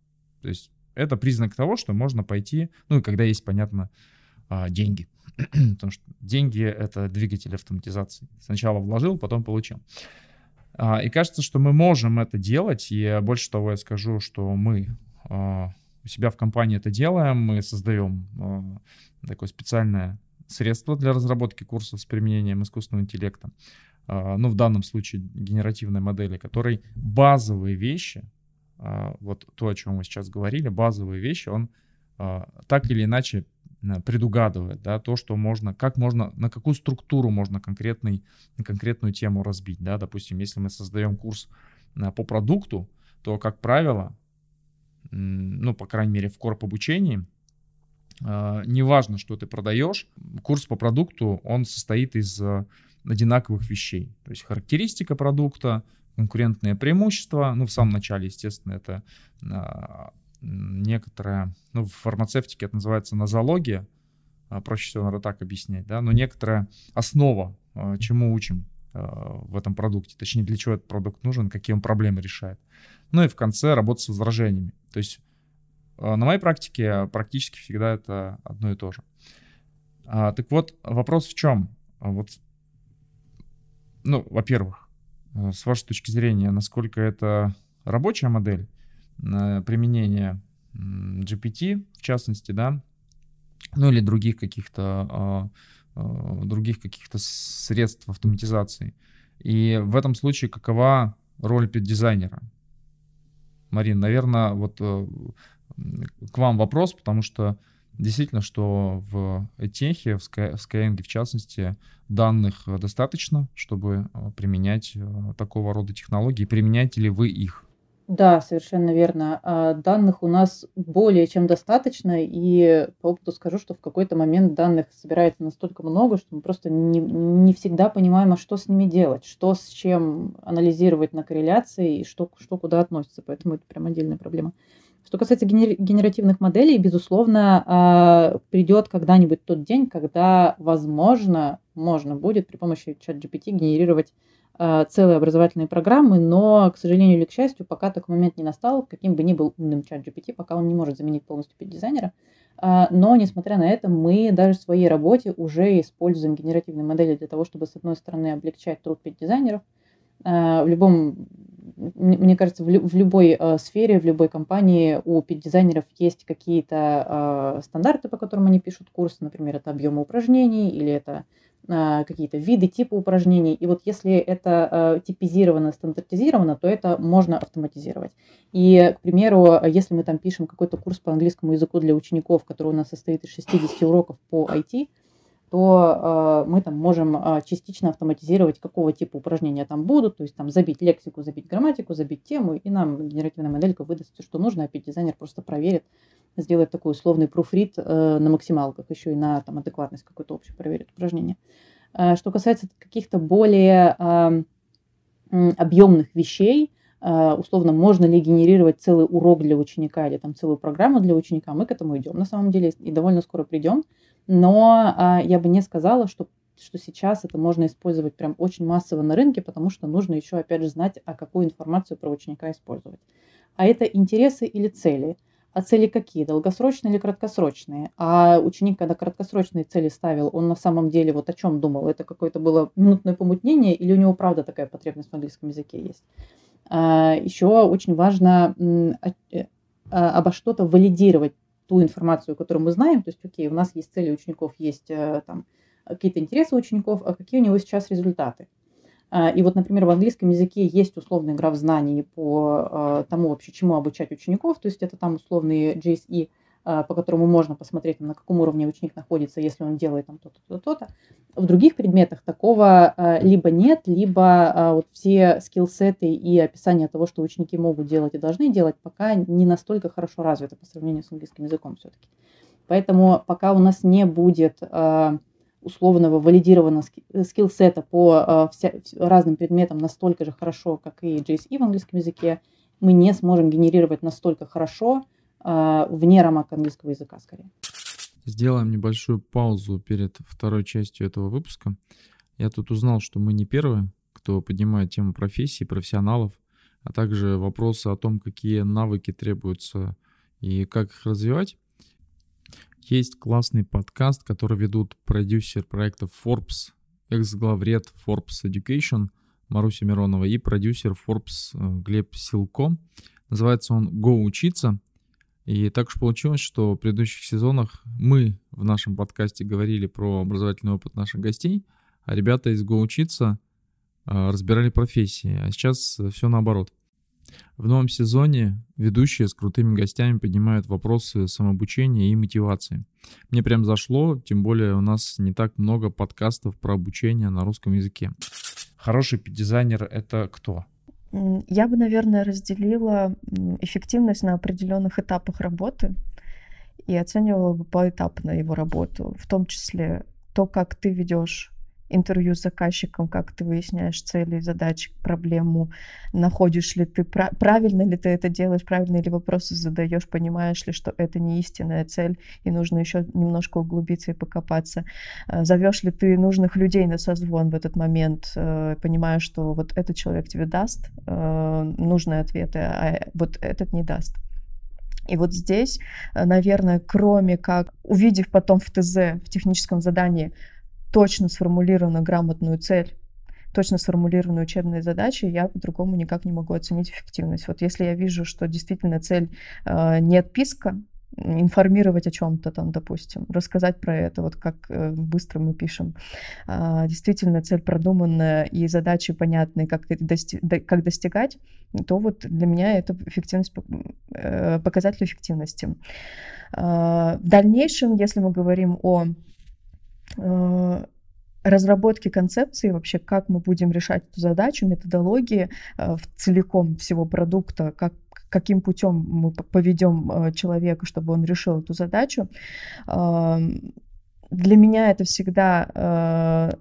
[SPEAKER 3] То есть это признак того, что можно пойти, ну и когда есть, понятно, а, деньги. Потому что деньги — это двигатель автоматизации. Сначала вложил, потом получил. А, и кажется, что мы можем это делать. И больше того, я скажу, что мы а, у себя в компании это делаем. Мы создаем такое специальное средство для разработки курсов с применением искусственного интеллекта. Ну, в данном случае генеративной модели, которой базовые вещи — вот то, о чем мы сейчас говорили, базовые вещи, он а, так или иначе предугадывает, да, то, что можно, как можно, на какую структуру можно конкретный, конкретную тему разбить, да, допустим, если мы создаем курс а, по продукту, то, как правило, ну, по крайней мере, в корп обучении, неважно, что ты продаешь, курс по продукту, он состоит из одинаковых вещей. То есть характеристика продукта, конкурентные преимущества. Ну, в самом начале, естественно, это а, некоторая, ну, в фармацевтике это называется нозология, а, проще всего, надо так объяснять, да, но некоторая основа, а, чему учим в этом продукте, точнее, для чего этот продукт нужен, какие он проблемы решает. Ну и в конце работа с возражениями. То есть на моей практике практически всегда это одно и то же. Так вот, вопрос в чем? Вот, ну, во-первых, с вашей точки зрения, насколько это рабочая модель применения GPT, в частности, да, ну или других каких-то а, а, других каких-то средств автоматизации. И в этом случае какова роль пет-дизайнера? Марин, наверное, вот э, к вам вопрос, потому что Действительно, что в техе, в Skyeng в частности, данных достаточно, чтобы э, применять э, такого рода технологии. Применяете ли вы их?
[SPEAKER 2] Да, совершенно верно. А, данных у нас более чем достаточно, и по опыту скажу, что в какой-то момент данных собирается настолько много, что мы просто не, не всегда понимаем, а что с ними делать, что с чем анализировать на корреляции и что, что куда относится. Поэтому это прям отдельная проблема. Что касается генеративных моделей, безусловно, а, придет когда-нибудь тот день, когда, возможно, можно будет при помощи чат GPT генерировать а, целые образовательные программы, но, к сожалению или к счастью, пока такой момент не настал, каким бы ни был умным чат GPT, пока он не может заменить полностью дизайнера. А, но, несмотря на это, мы даже в своей работе уже используем генеративные модели для того, чтобы, с одной стороны, облегчать труд дизайнеров. В любом мне кажется, в, в любой э, сфере, в любой компании у пит-дизайнеров есть какие-то э, стандарты, по которым они пишут курсы, например, это объемы упражнений или это э, какие-то виды, типа упражнений. И вот если это э, типизировано, стандартизировано, то это можно автоматизировать. И, к примеру, если мы там пишем какой-то курс по английскому языку для учеников, который у нас состоит из 60 уроков по IT, то э, мы там можем э, частично автоматизировать, какого типа упражнения там будут, то есть там забить лексику, забить грамматику, забить тему, и нам генеративная моделька выдаст все, что нужно, а дизайнер просто проверит, сделает такой условный пруфрит э, на максималках, еще и на там, адекватность какой-то общую проверит упражнение. Э, что касается каких-то более э, объемных вещей, условно, можно ли генерировать целый урок для ученика или там целую программу для ученика, мы к этому идем на самом деле и довольно скоро придем но а, я бы не сказала, что что сейчас это можно использовать прям очень массово на рынке, потому что нужно еще, опять же, знать, а какую информацию про ученика использовать. А это интересы или цели. А цели какие? Долгосрочные или краткосрочные? А ученик, когда краткосрочные цели ставил, он на самом деле вот о чем думал? Это какое-то было минутное помутнение или у него правда такая потребность в английском языке есть? А, еще очень важно э, а, обо что-то валидировать ту информацию, которую мы знаем, то есть, окей, у нас есть цели учеников, есть э, там какие-то интересы учеников, а какие у него сейчас результаты. А, и вот, например, в английском языке есть условная игра в знании по э, тому вообще, чему обучать учеников, то есть это там условные JSE, а, по которому можно посмотреть, на каком уровне ученик находится, если он делает там то-то, то-то, то-то. В других предметах такого а, либо нет, либо а, вот все скиллсеты и описание того, что ученики могут делать и должны делать, пока не настолько хорошо развито по сравнению с английским языком все-таки. Поэтому пока у нас не будет условного валидированного скиллсета по вся, разным предметам настолько же хорошо, как и JSE в английском языке, мы не сможем генерировать настолько хорошо а, вне рамок английского языка скорее.
[SPEAKER 3] Сделаем небольшую паузу перед второй частью этого выпуска. Я тут узнал, что мы не первые, кто поднимает тему профессии, профессионалов, а также вопросы о том, какие навыки требуются и как их развивать. Есть классный подкаст, который ведут продюсер проекта Forbes, экс-главред Forbes Education Маруся Миронова и продюсер Forbes э, Глеб Силко. Называется он «Go учиться». И так уж получилось, что в предыдущих сезонах мы в нашем подкасте говорили про образовательный опыт наших гостей, а ребята из «Го учиться» а, разбирали профессии, а сейчас все наоборот. В новом сезоне ведущие с крутыми гостями поднимают вопросы самообучения и мотивации. Мне прям зашло, тем более у нас не так много подкастов про обучение на русском языке. Хороший дизайнер — это кто?
[SPEAKER 1] Я бы, наверное, разделила эффективность на определенных этапах работы и оценивала бы поэтапно его работу, в том числе то, как ты ведешь интервью с заказчиком, как ты выясняешь цели, задачи, проблему, находишь ли ты, правильно ли ты это делаешь, правильно ли вопросы задаешь, понимаешь ли, что это не истинная цель, и нужно еще немножко углубиться и покопаться. Э, Зовешь ли ты нужных людей на созвон в этот момент, э, понимаешь, что вот этот человек тебе даст э, нужные ответы, а вот этот не даст. И вот здесь, наверное, кроме как увидев потом в ТЗ, в техническом задании, точно сформулированную грамотную цель, точно сформулированную учебные задачи, я по-другому никак не могу оценить эффективность. Вот если я вижу, что действительно цель э, не отписка, информировать о чем-то там, допустим, рассказать про это, вот как э, быстро мы пишем. А, действительно, цель продуманная и задачи понятные, как, дости как достигать, то вот для меня это эффективность, э, показатель эффективности. А, в дальнейшем, если мы говорим о Э, разработки концепции вообще, как мы будем решать эту задачу, методологии э, в целиком всего продукта, как каким путем мы поведем э, человека, чтобы он решил эту задачу. Для меня это всегда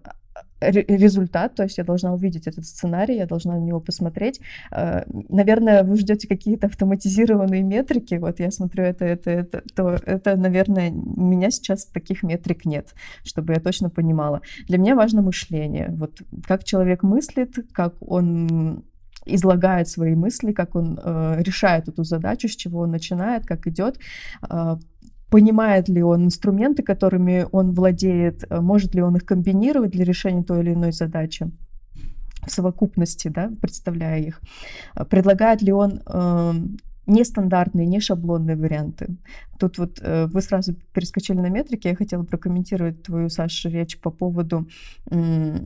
[SPEAKER 1] результат, то есть я должна увидеть этот сценарий, я должна на него посмотреть. Э, наверное, вы ждете какие-то автоматизированные метрики, вот я смотрю это, это, это, то это, наверное, у меня сейчас таких метрик нет, чтобы я точно понимала. Для меня важно мышление, вот как человек мыслит, как он излагает свои мысли, как он э, решает эту задачу, с чего он начинает, как идет, э, понимает ли он инструменты, которыми он владеет, э, может ли он их комбинировать для решения той или иной задачи. в совокупности, да, представляя их, предлагает ли он э, нестандартные, не шаблонные варианты. Тут вот э, вы сразу перескочили на метрики, я хотела прокомментировать твою, Саша, речь по поводу э,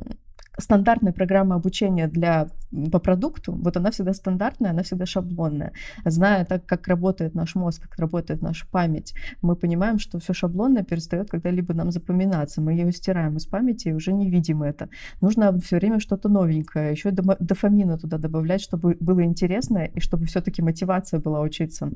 [SPEAKER 1] стандартная программа обучения для, по продукту, вот она всегда стандартная, она всегда шаблонная. Зная так, как работает наш мозг, как работает наша память, мы понимаем, что все шаблонное перестает когда-либо нам запоминаться. Мы ее стираем из памяти и уже не видим это. Нужно все время что-то новенькое, еще дофамина туда добавлять, чтобы было интересно и чтобы все-таки мотивация была учиться.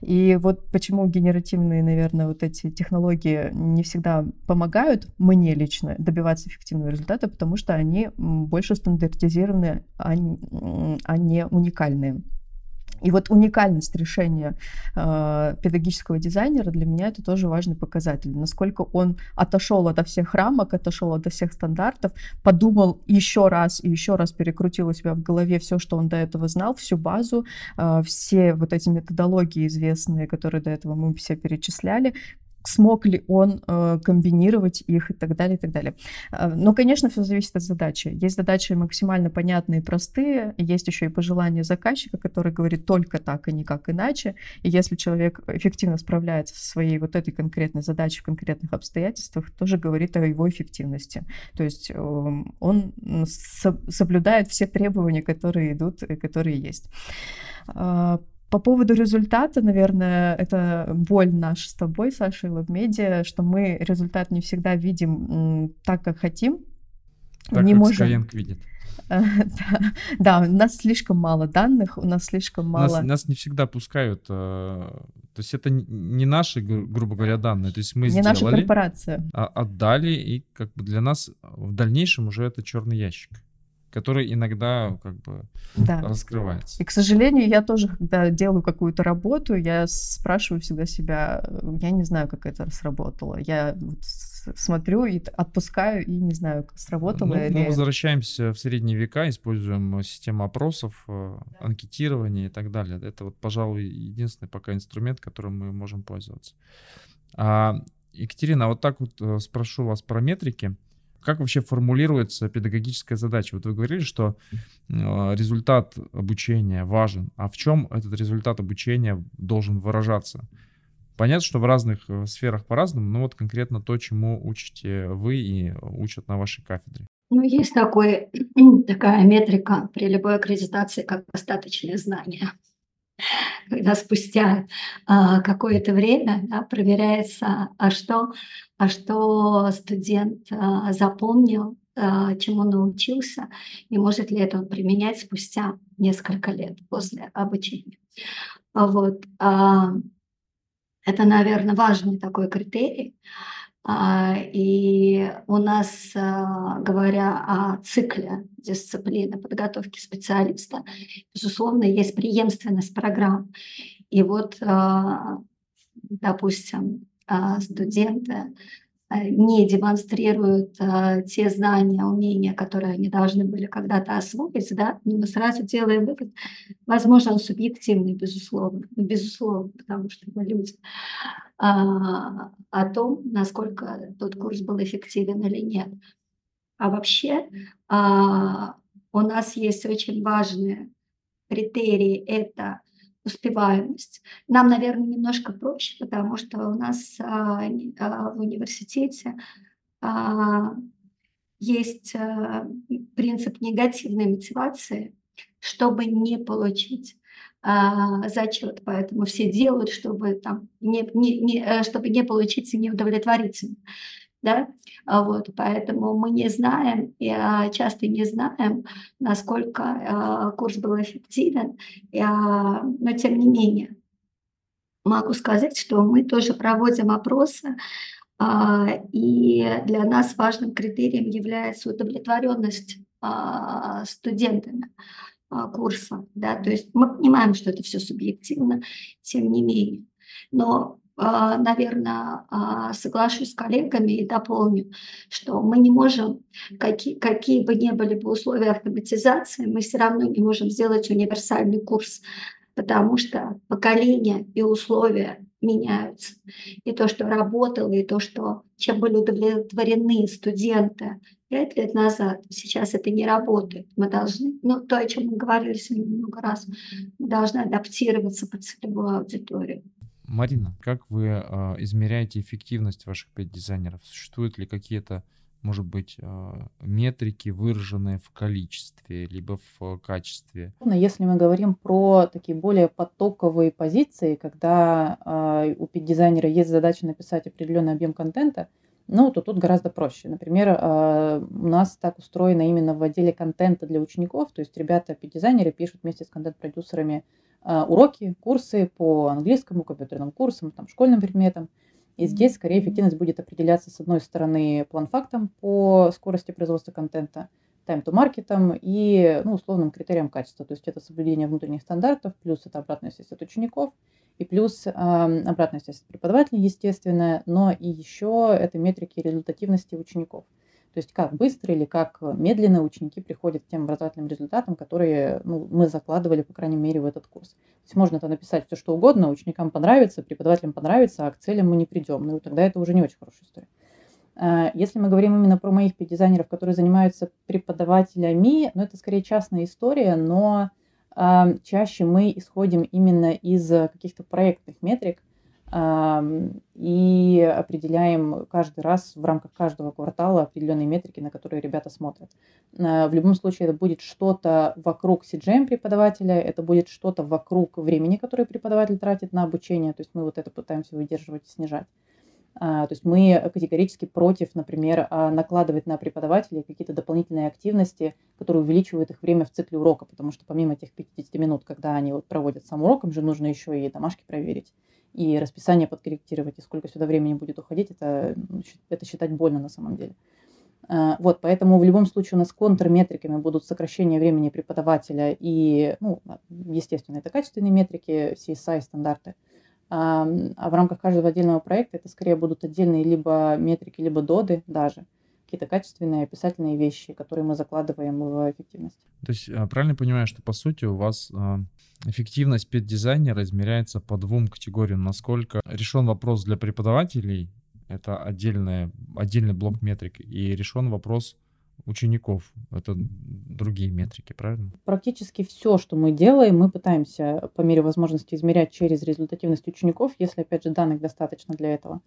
[SPEAKER 1] И вот почему генеративные, наверное, вот эти технологии не всегда помогают мне лично добиваться эффективного результата, потому что они больше стандартизированы, а, а не уникальные. И вот уникальность решения э, педагогического дизайнера для меня это тоже важный показатель. Насколько он отошел от всех рамок, отошел от всех стандартов, подумал еще раз и еще раз перекрутил у себя в голове все, что он до этого знал, всю базу, э, все вот эти методологии известные, которые до этого мы все перечисляли, смог ли он э, комбинировать их и так далее, и так далее. Э, но, конечно, все зависит от задачи. Есть задачи максимально понятные и простые, есть еще и пожелания заказчика, который говорит только так, и никак иначе. И если человек эффективно справляется со своей вот этой конкретной задачей в конкретных обстоятельствах, тоже говорит о его эффективности. То есть э, он соблюдает все требования, которые идут, которые есть. По поводу результата, наверное, это боль наша с тобой, Саша, и LabMedia, что мы результат не всегда видим так, как хотим.
[SPEAKER 3] Так,
[SPEAKER 1] не
[SPEAKER 3] как
[SPEAKER 1] можем...
[SPEAKER 3] Skyeng видит.
[SPEAKER 1] Да, у нас слишком мало данных, у нас слишком мало...
[SPEAKER 3] Нас, нас не всегда пускают, э, то есть это не наши, грубо говоря, данные, то есть мы
[SPEAKER 1] не
[SPEAKER 3] сделали...
[SPEAKER 1] наша корпорация.
[SPEAKER 3] А, отдали, и как бы для нас в дальнейшем уже это черный ящик который иногда как бы да. раскрывается.
[SPEAKER 1] И, к сожалению, я тоже, когда делаю какую-то работу, я спрашиваю всегда себя, я не знаю, как это сработало. Я вот смотрю и отпускаю, и не знаю, сработало
[SPEAKER 3] ну,
[SPEAKER 1] или...
[SPEAKER 3] Мы возвращаемся в средние века, используем систему опросов, э, да. анкетирования и так далее. Это вот, пожалуй, единственный пока инструмент, которым мы можем пользоваться. А, Екатерина, вот так вот э, спрошу вас про метрики. Как вообще формулируется педагогическая задача? Вот вы говорили, что э, результат обучения важен. А в чем этот результат обучения должен выражаться? Понятно, что в разных э, сферах по-разному, но вот конкретно то, чему учите вы и учат на вашей кафедре.
[SPEAKER 6] Ну, есть такой, такая метрика при любой аккредитации, как достаточное знание когда спустя а, какое-то время да, проверяется, а что, а что студент а, запомнил, а, чему научился, и может ли это он применять спустя несколько лет после обучения. Вот. А, это, наверное, важный такой критерий. А, и у нас, а, говоря о цикле дисциплины подготовки специалиста, безусловно, есть преемственность программ. И вот, а, допустим, студенты не демонстрируют э, те знания, умения, которые они должны были когда-то освоить, да, но мы сразу делаем вывод, возможно, он субъективный, безусловно, ну, безусловно, потому что мы люди, а, о том, насколько тот курс был эффективен или нет. А вообще а, у нас есть очень важные критерии, это успеваемость. Нам, наверное, немножко проще, потому что у нас а, а, в университете а, есть а, принцип негативной мотивации, чтобы не получить а, зачет, поэтому все делают, чтобы там не, не, не, э, чтобы не получить неудовлетворительно да, а вот, поэтому мы не знаем, а, часто не знаем, насколько а, курс был эффективен, но тем не менее. Могу сказать, что мы тоже проводим опросы, и для нас важным критерием является удовлетворенность студентами курса, да, то есть мы понимаем, что это все субъективно, тем не менее. Но наверное, а, соглашусь с коллегами и дополню, что мы не можем, какие, какие бы ни были бы условия автоматизации, мы все равно не можем сделать универсальный курс, потому что поколение и условия меняются. И то, что работало, и то, что чем были удовлетворены студенты пять лет назад, сейчас это не работает. Мы должны, ну, то, о чем мы говорили сегодня много раз, мы должны адаптироваться под целевую аудиторию.
[SPEAKER 3] Марина, как вы э, измеряете эффективность ваших пять дизайнеров? Существуют ли какие-то может быть, а, метрики, выраженные в количестве, либо в качестве.
[SPEAKER 2] Если мы говорим про такие более потоковые позиции, когда э, у дизайнера есть задача написать определенный объем контента, ну, то тут гораздо проще. Например, э, у нас так устроено именно в отделе контента для учеников, то есть ребята, дизайнеры пишут вместе с контент-продюсерами э, уроки, курсы по английскому, компьютерным курсам, там, школьным предметам. И здесь скорее эффективность будет определяться, с одной стороны, план-фактом по скорости производства контента, тайм-то-маркетом и ну, условным критериям качества. То есть это соблюдение внутренних стандартов, плюс это обратная связь от учеников, и плюс э, обратная связь от преподавателей, естественно, но и еще это метрики результативности учеников. То есть как быстро или как медленно ученики приходят к тем образовательным результатам, которые ну, мы закладывали, по крайней мере, в этот курс. То есть можно это написать все, что угодно, ученикам понравится, преподавателям понравится, а к целям мы не придем. Ну, тогда это уже не очень хорошая история. А, если мы говорим именно про моих дизайнеров, которые занимаются преподавателями, ну, это скорее частная история, но э, чаще мы исходим именно из каких-то проектных метрик, и определяем каждый раз в рамках каждого квартала определенные метрики, на которые ребята смотрят. А, в любом случае это будет что-то вокруг CGM преподавателя, это будет что-то вокруг времени, которое преподаватель тратит на обучение, то есть мы вот это пытаемся выдерживать и снижать. А, то есть мы категорически против, например, а, накладывать на преподавателей какие-то дополнительные активности, которые увеличивают их время в цикле урока, потому что помимо тех 50 минут, когда они вот проводят сам урок, им же нужно еще и домашки проверить и расписание подкорректировать, и сколько сюда времени будет уходить, это, ну, это считать больно на самом деле. А, вот, поэтому в любом случае у нас контрметриками будут сокращение времени преподавателя и, ну, естественно, это качественные метрики, CSI стандарты. А, а в рамках каждого отдельного проекта это скорее будут отдельные либо метрики, либо доды даже, какие-то качественные описательные вещи, которые мы закладываем в эффективность.
[SPEAKER 3] То есть а, правильно понимаю, что по сути у вас а, эффективность педдизайнера измеряется по двум категориям. Насколько решен вопрос для преподавателей, это отдельная, отдельный блок метрик, и решен вопрос учеников. Это другие метрики, правильно?
[SPEAKER 2] Практически все, что мы делаем, мы пытаемся по мере возможности измерять через результативность учеников, если, опять же, данных достаточно для этого.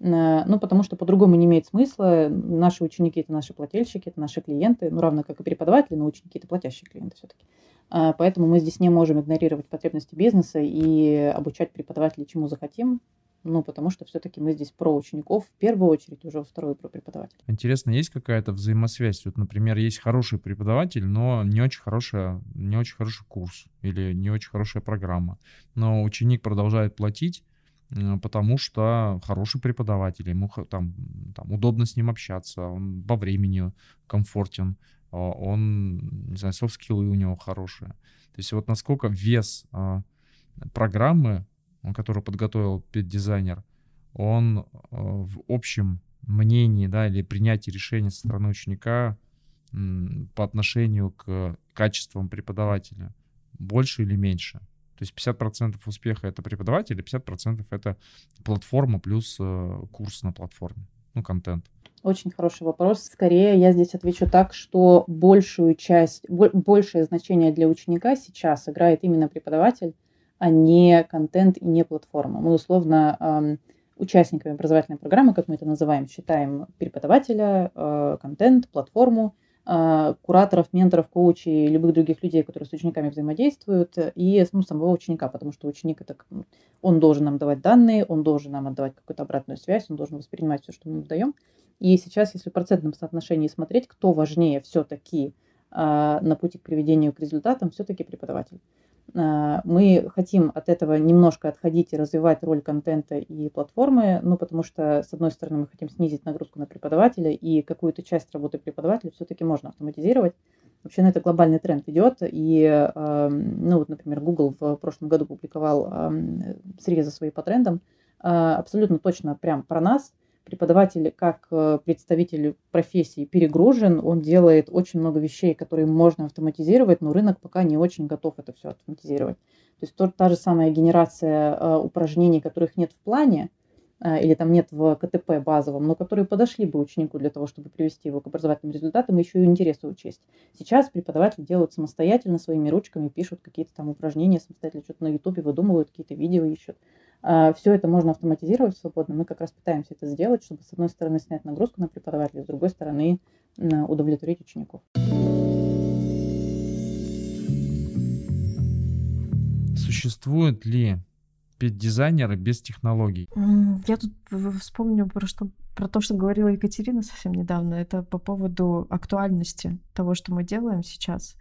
[SPEAKER 2] Э, ну, потому что по-другому не имеет смысла. Наши ученики – это наши плательщики, это наши клиенты, ну, равно как и преподаватели, но ученики – это платящие клиенты все-таки. А, поэтому мы здесь не можем игнорировать потребности бизнеса и обучать преподавателей чему захотим, ну, потому что все-таки мы здесь про учеников в первую очередь, уже во вторую про преподавателей.
[SPEAKER 3] Интересно, есть какая-то взаимосвязь? Вот, например, есть хороший преподаватель, но не очень, хорошая, не очень хороший курс или не очень хорошая программа. Но ученик продолжает платить, потому что хороший преподаватель, ему там, там удобно с ним общаться, он по времени комфортен, он, не знаю, софт-скиллы у него хорошие. То есть вот насколько вес а, программы, которую подготовил дизайнер, он а, в общем мнении, да, или принятии решения со стороны ученика по отношению к качествам преподавателя больше или меньше? То есть 50% успеха это преподаватель, и 50% это платформа плюс курс на платформе, ну, контент.
[SPEAKER 2] Очень хороший вопрос. Скорее, я здесь отвечу так, что большую часть, большее значение для ученика сейчас играет именно преподаватель, а не контент и не платформа. Мы условно участниками образовательной программы, как мы это называем, считаем преподавателя, э, контент, платформу, а, кураторов, менторов, коучей, любых других людей, которые с учениками взаимодействуют, и ну, самого ученика, потому что ученик это он должен нам давать данные, он должен нам отдавать какую-то обратную связь, он должен воспринимать все, что мы ему даем. И сейчас, если в процентном соотношении смотреть, кто важнее все-таки а, на пути к приведению к результатам, все-таки преподаватель. А, мы хотим от этого немножко отходить и развивать роль контента и платформы, ну, потому что, с одной стороны, мы хотим снизить нагрузку на преподавателя, и какую-то часть работы преподавателя все-таки можно автоматизировать. Вообще на это глобальный тренд идет, и, ну, вот, например, Google в прошлом году публиковал срезы свои по трендам, а, абсолютно точно прям про нас – преподаватель как э, представитель профессии перегружен, он делает очень много вещей, которые можно автоматизировать, но рынок пока не очень готов это все автоматизировать. То есть то, та же самая генерация э, упражнений, которых нет в плане, э, или там нет в КТП базовом, но которые подошли бы ученику для того, чтобы привести его к образовательным результатам, еще и интересы учесть. Сейчас преподаватели делают самостоятельно, своими ручками, пишут какие-то там упражнения, самостоятельно что-то на Ютубе выдумывают, какие-то видео ищут. А, Все это можно автоматизировать свободно. Мы как раз пытаемся это сделать, чтобы с одной стороны снять нагрузку на преподавателя, с другой стороны удовлетворить учеников.
[SPEAKER 3] Существуют ли пет-дизайнеры без технологий?
[SPEAKER 1] Я тут вспомню про, что, про то, что говорила Екатерина совсем недавно. Это по поводу актуальности того, что мы делаем сейчас.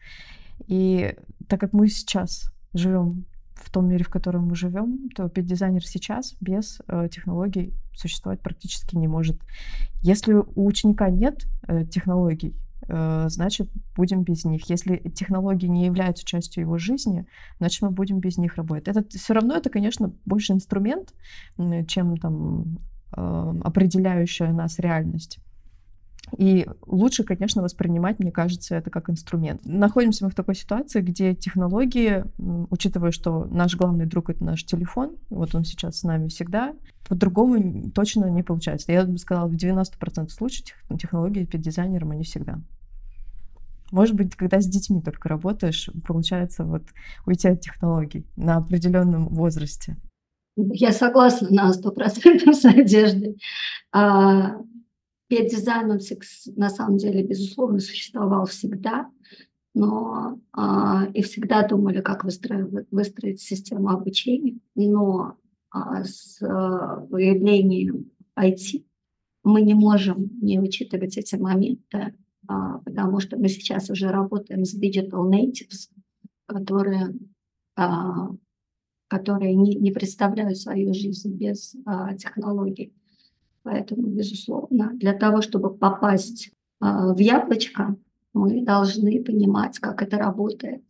[SPEAKER 1] И так как мы сейчас живем в том мире, в котором мы живем, то пет-дизайнер сейчас без э, технологий существовать практически не может. Если у ученика нет э, технологий, Э, значит, будем без них. Если технологии не являются частью его жизни, значит, мы будем без них работать. Это все равно это, конечно, больше инструмент, чем там определяющая нас реальность. И лучше, конечно, воспринимать, мне кажется, это как инструмент. Находимся мы в такой ситуации, где технологии, учитывая, что наш главный друг — это наш телефон, вот он сейчас с нами всегда, по-другому точно не получается. Я бы сказала, в 90% случаев технологии перед дизайнером они всегда. Может быть, когда с детьми только работаешь, получается вот уйти от технологий на определенном возрасте.
[SPEAKER 6] Я согласна на сто процентов с Надеждой. А, Педдизайн, он на самом деле, безусловно, существовал всегда, но а, и всегда думали, как выстроить, выстроить систему обучения. Но а, с а, появлением IT мы не можем не учитывать эти моменты, а, потому что мы сейчас уже работаем с digital natives, которые, а, которые не, не представляют свою жизнь без а, технологий. Поэтому, безусловно, для того, чтобы попасть в яблочко, мы должны понимать, как это работает,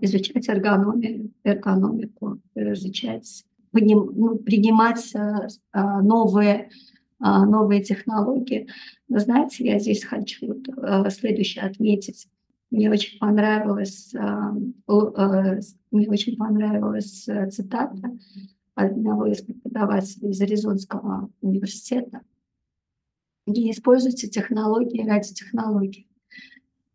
[SPEAKER 6] изучать эргономию, эргономику, изучать, ну, принимать новые а, новые технологии. Но знаете, я здесь хочу а, следующее отметить. Мне очень понравилась, а, мне очень понравилась цитата одного из преподавателей из Аризонского университета. Не используйте технологии ради технологий.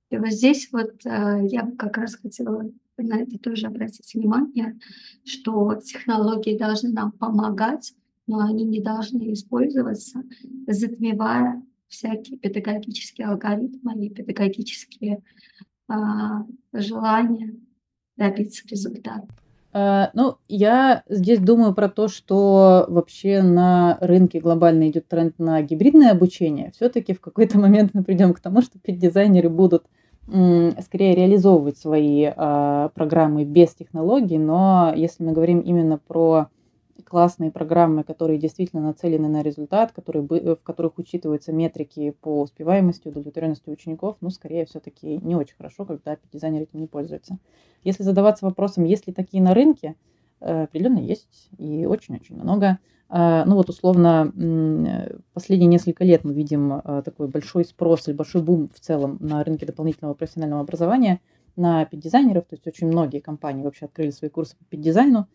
[SPEAKER 6] И вот здесь вот я бы как раз хотела на это тоже обратить внимание, что технологии должны нам помогать, но они не должны использоваться, затмевая всякие педагогические алгоритмы и педагогические а, желания добиться результата.
[SPEAKER 2] Uh, ну, я здесь думаю про то, что вообще на рынке глобально идет тренд на гибридное обучение. Все-таки в какой-то момент мы придем к тому, что дизайнеры будут скорее реализовывать свои uh, программы без технологий, но если мы говорим именно про классные программы, которые действительно нацелены на результат, которые, в которых учитываются метрики по успеваемости, удовлетворенности учеников, ну, скорее все-таки не очень хорошо, когда дизайнер этим не пользуется. Если задаваться вопросом, есть ли такие на рынке, э, определенно есть и очень-очень много. А, ну вот условно последние несколько лет мы видим э, такой большой спрос или большой бум в целом на рынке дополнительного профессионального образования на пид-дизайнеров, то есть очень многие компании вообще открыли свои курсы по пид-дизайну, а,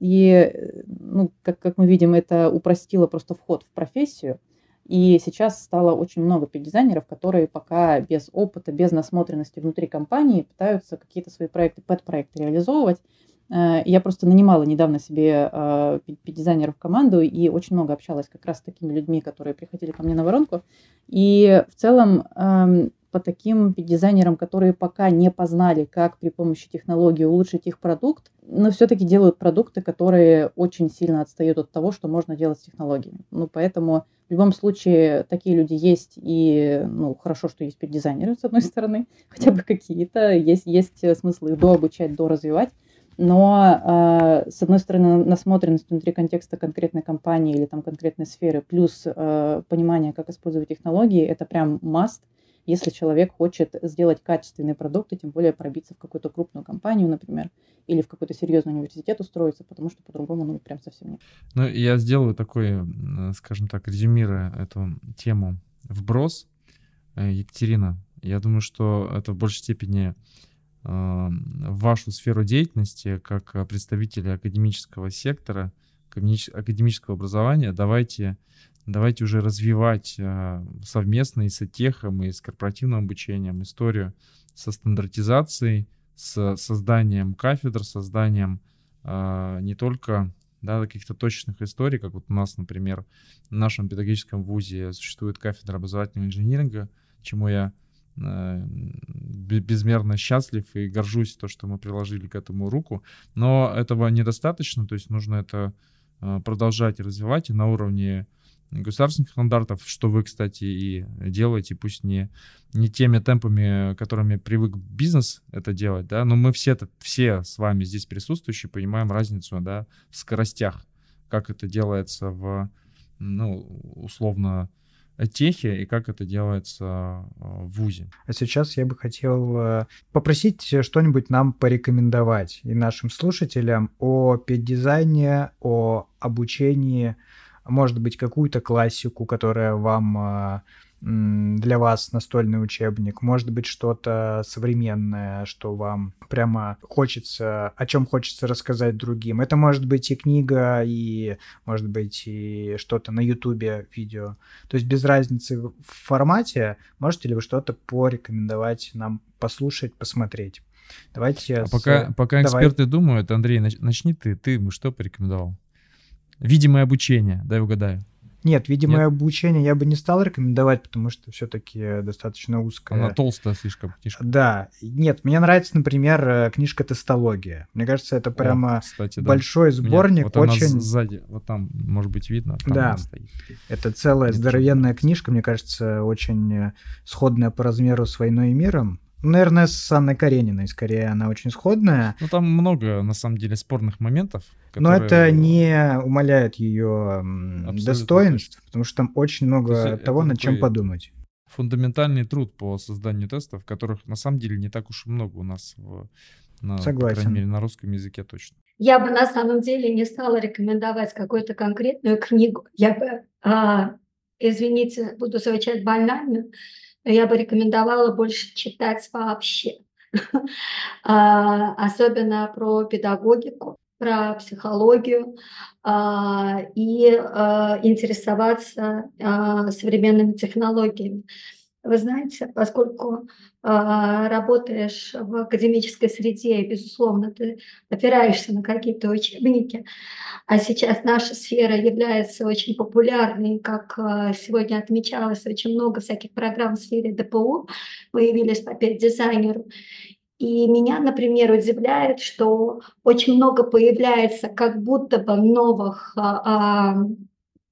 [SPEAKER 2] и, ну, как, как мы видим, это упростило просто вход в профессию. И сейчас стало очень много дизайнеров, которые пока без опыта, без насмотренности внутри компании пытаются какие-то свои проекты, пэт-проекты реализовывать. А, я просто нанимала недавно себе а, дизайнеров в команду и очень много общалась как раз с такими людьми, которые приходили ко мне на воронку. И в целом по таким дизайнерам, которые пока не познали, как при помощи технологии улучшить их продукт, но все-таки делают продукты, которые очень сильно отстают от того, что можно делать с технологиями. Ну, поэтому в любом случае такие люди есть, и ну, хорошо, что есть дизайнеры, с одной стороны, хотя бы какие-то, есть, есть смысл их дообучать, доразвивать, но э, с одной стороны насмотренность внутри контекста конкретной компании или там конкретной сферы, плюс э, понимание, как использовать технологии, это прям must – если человек хочет сделать качественные продукты, тем более пробиться в какую-то крупную компанию, например, или в какой-то серьезный университет устроиться, потому что по-другому, ну, прям совсем нет.
[SPEAKER 3] Ну, я сделаю такой, скажем так, резюмируя эту тему, вброс. Э, Екатерина, я думаю, что это в большей степени в вашу сферу деятельности как представителя академического сектора, академического образования, давайте, давайте уже развивать э, совместно и с отехом, и с корпоративным обучением историю со стандартизацией, с созданием кафедр, созданием э, не только да, каких-то точных историй, как вот у нас, например, в нашем педагогическом вузе существует кафедра образовательного инжиниринга, чему я э, безмерно счастлив и горжусь то, что мы приложили к этому руку. Но этого недостаточно, то есть нужно это продолжать развивать и на уровне государственных стандартов, что вы, кстати, и делаете, пусть не, не теми темпами, которыми привык бизнес это делать, да, но мы все, все с вами здесь присутствующие понимаем разницу, да, в скоростях, как это делается в, ну, условно, техе и как это делается а, в ВУЗе.
[SPEAKER 5] А сейчас я бы хотел э, попросить что-нибудь нам порекомендовать и нашим слушателям о педдизайне, о обучении, может быть, какую-то классику, которая вам а, для вас настольный учебник, может быть что-то современное, что вам прямо хочется, о чем хочется рассказать другим. Это может быть и книга, и может быть и что-то на ютубе видео. То есть без разницы в формате, можете ли вы что-то порекомендовать нам послушать, посмотреть? Давайте.
[SPEAKER 3] А с... пока, пока Давай. эксперты думают, Андрей, начни ты. Ты бы что порекомендовал? Видимое обучение, дай угадаю.
[SPEAKER 5] Нет, видимо, Нет? обучение я бы не стал рекомендовать, потому что все-таки достаточно узкая.
[SPEAKER 3] Она толстая слишком
[SPEAKER 5] книжка. Да. Нет, мне нравится, например, э, книжка «Тестология». Мне кажется, это прямо О, кстати, да. большой сборник,
[SPEAKER 3] вот
[SPEAKER 5] очень...
[SPEAKER 3] Она сзади, вот там, может быть, видно. Там
[SPEAKER 5] да, это целая Нет, здоровенная книжка, мне кажется, очень э, сходная по размеру с «Войной и миром». Наверное, с Анной Карениной, скорее, она очень сходная.
[SPEAKER 3] Ну, там много, на самом деле, спорных моментов.
[SPEAKER 5] Которые... Но это не умаляет ее достоинств, потому что там очень много То того, над чем подумать.
[SPEAKER 3] Фундаментальный труд по созданию тестов, которых на самом деле не так уж и много у нас в, на,
[SPEAKER 5] Согласен.
[SPEAKER 3] по крайней мере, на русском языке точно.
[SPEAKER 6] Я бы на самом деле не стала рекомендовать какую-то конкретную книгу. Я бы, а, извините, буду звучать банально, я бы рекомендовала больше читать вообще, а, особенно про педагогику, про психологию а, и а, интересоваться современными технологиями. Вы знаете, поскольку э, работаешь в академической среде, и, безусловно, ты опираешься на какие-то учебники, а сейчас наша сфера является очень популярной, как э, сегодня отмечалось, очень много всяких программ в сфере ДПУ появились по дизайнеру. И меня, например, удивляет, что очень много появляется как будто бы новых а,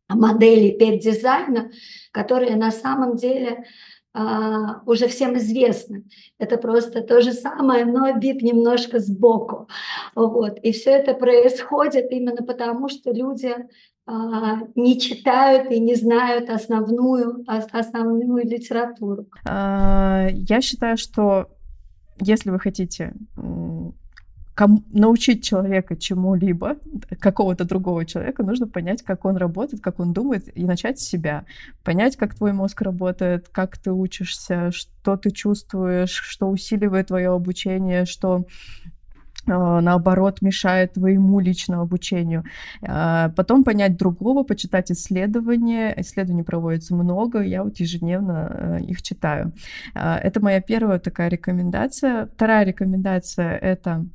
[SPEAKER 6] моделей педдизайна, которые на самом деле а, уже всем известно. Это просто то же самое, но бит немножко сбоку. Вот. И все это происходит именно потому, что люди а, не читают и не знают основную, основную литературу.
[SPEAKER 1] А, я считаю, что если вы хотите научить человека чему-либо, какого-то другого человека, нужно понять, как он работает, как он думает, и начать с себя. Понять, как твой мозг работает, как ты учишься, что ты чувствуешь, что усиливает твое обучение, что а, наоборот, мешает твоему личному обучению. А, потом понять другого, почитать исследования. Исследований проводится много, я вот ежедневно э, их читаю. А, это моя первая такая рекомендация. Вторая рекомендация — это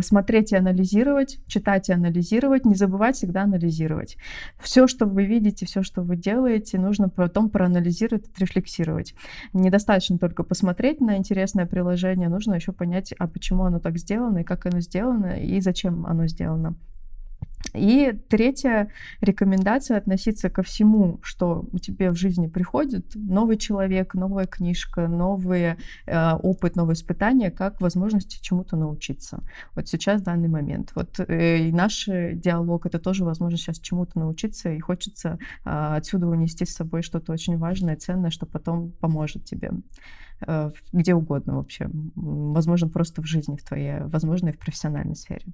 [SPEAKER 1] смотреть и анализировать, читать и анализировать, не забывать всегда анализировать. Все, что вы видите, все, что вы делаете, нужно потом проанализировать, отрефлексировать. Недостаточно только посмотреть на интересное приложение, нужно еще понять, а почему оно так сделано, и как оно сделано, и зачем оно сделано. И третья рекомендация относиться ко всему, что у тебя в жизни приходит, новый человек, новая книжка, новый э, опыт, новые испытания, как возможности чему-то научиться. Вот сейчас, в данный момент. Вот э, и наш диалог — это тоже возможность сейчас чему-то научиться, и хочется э, отсюда унести с собой что-то очень важное, ценное, что потом поможет тебе э, где угодно вообще. Возможно, просто в жизни в твоей, возможно, и в профессиональной сфере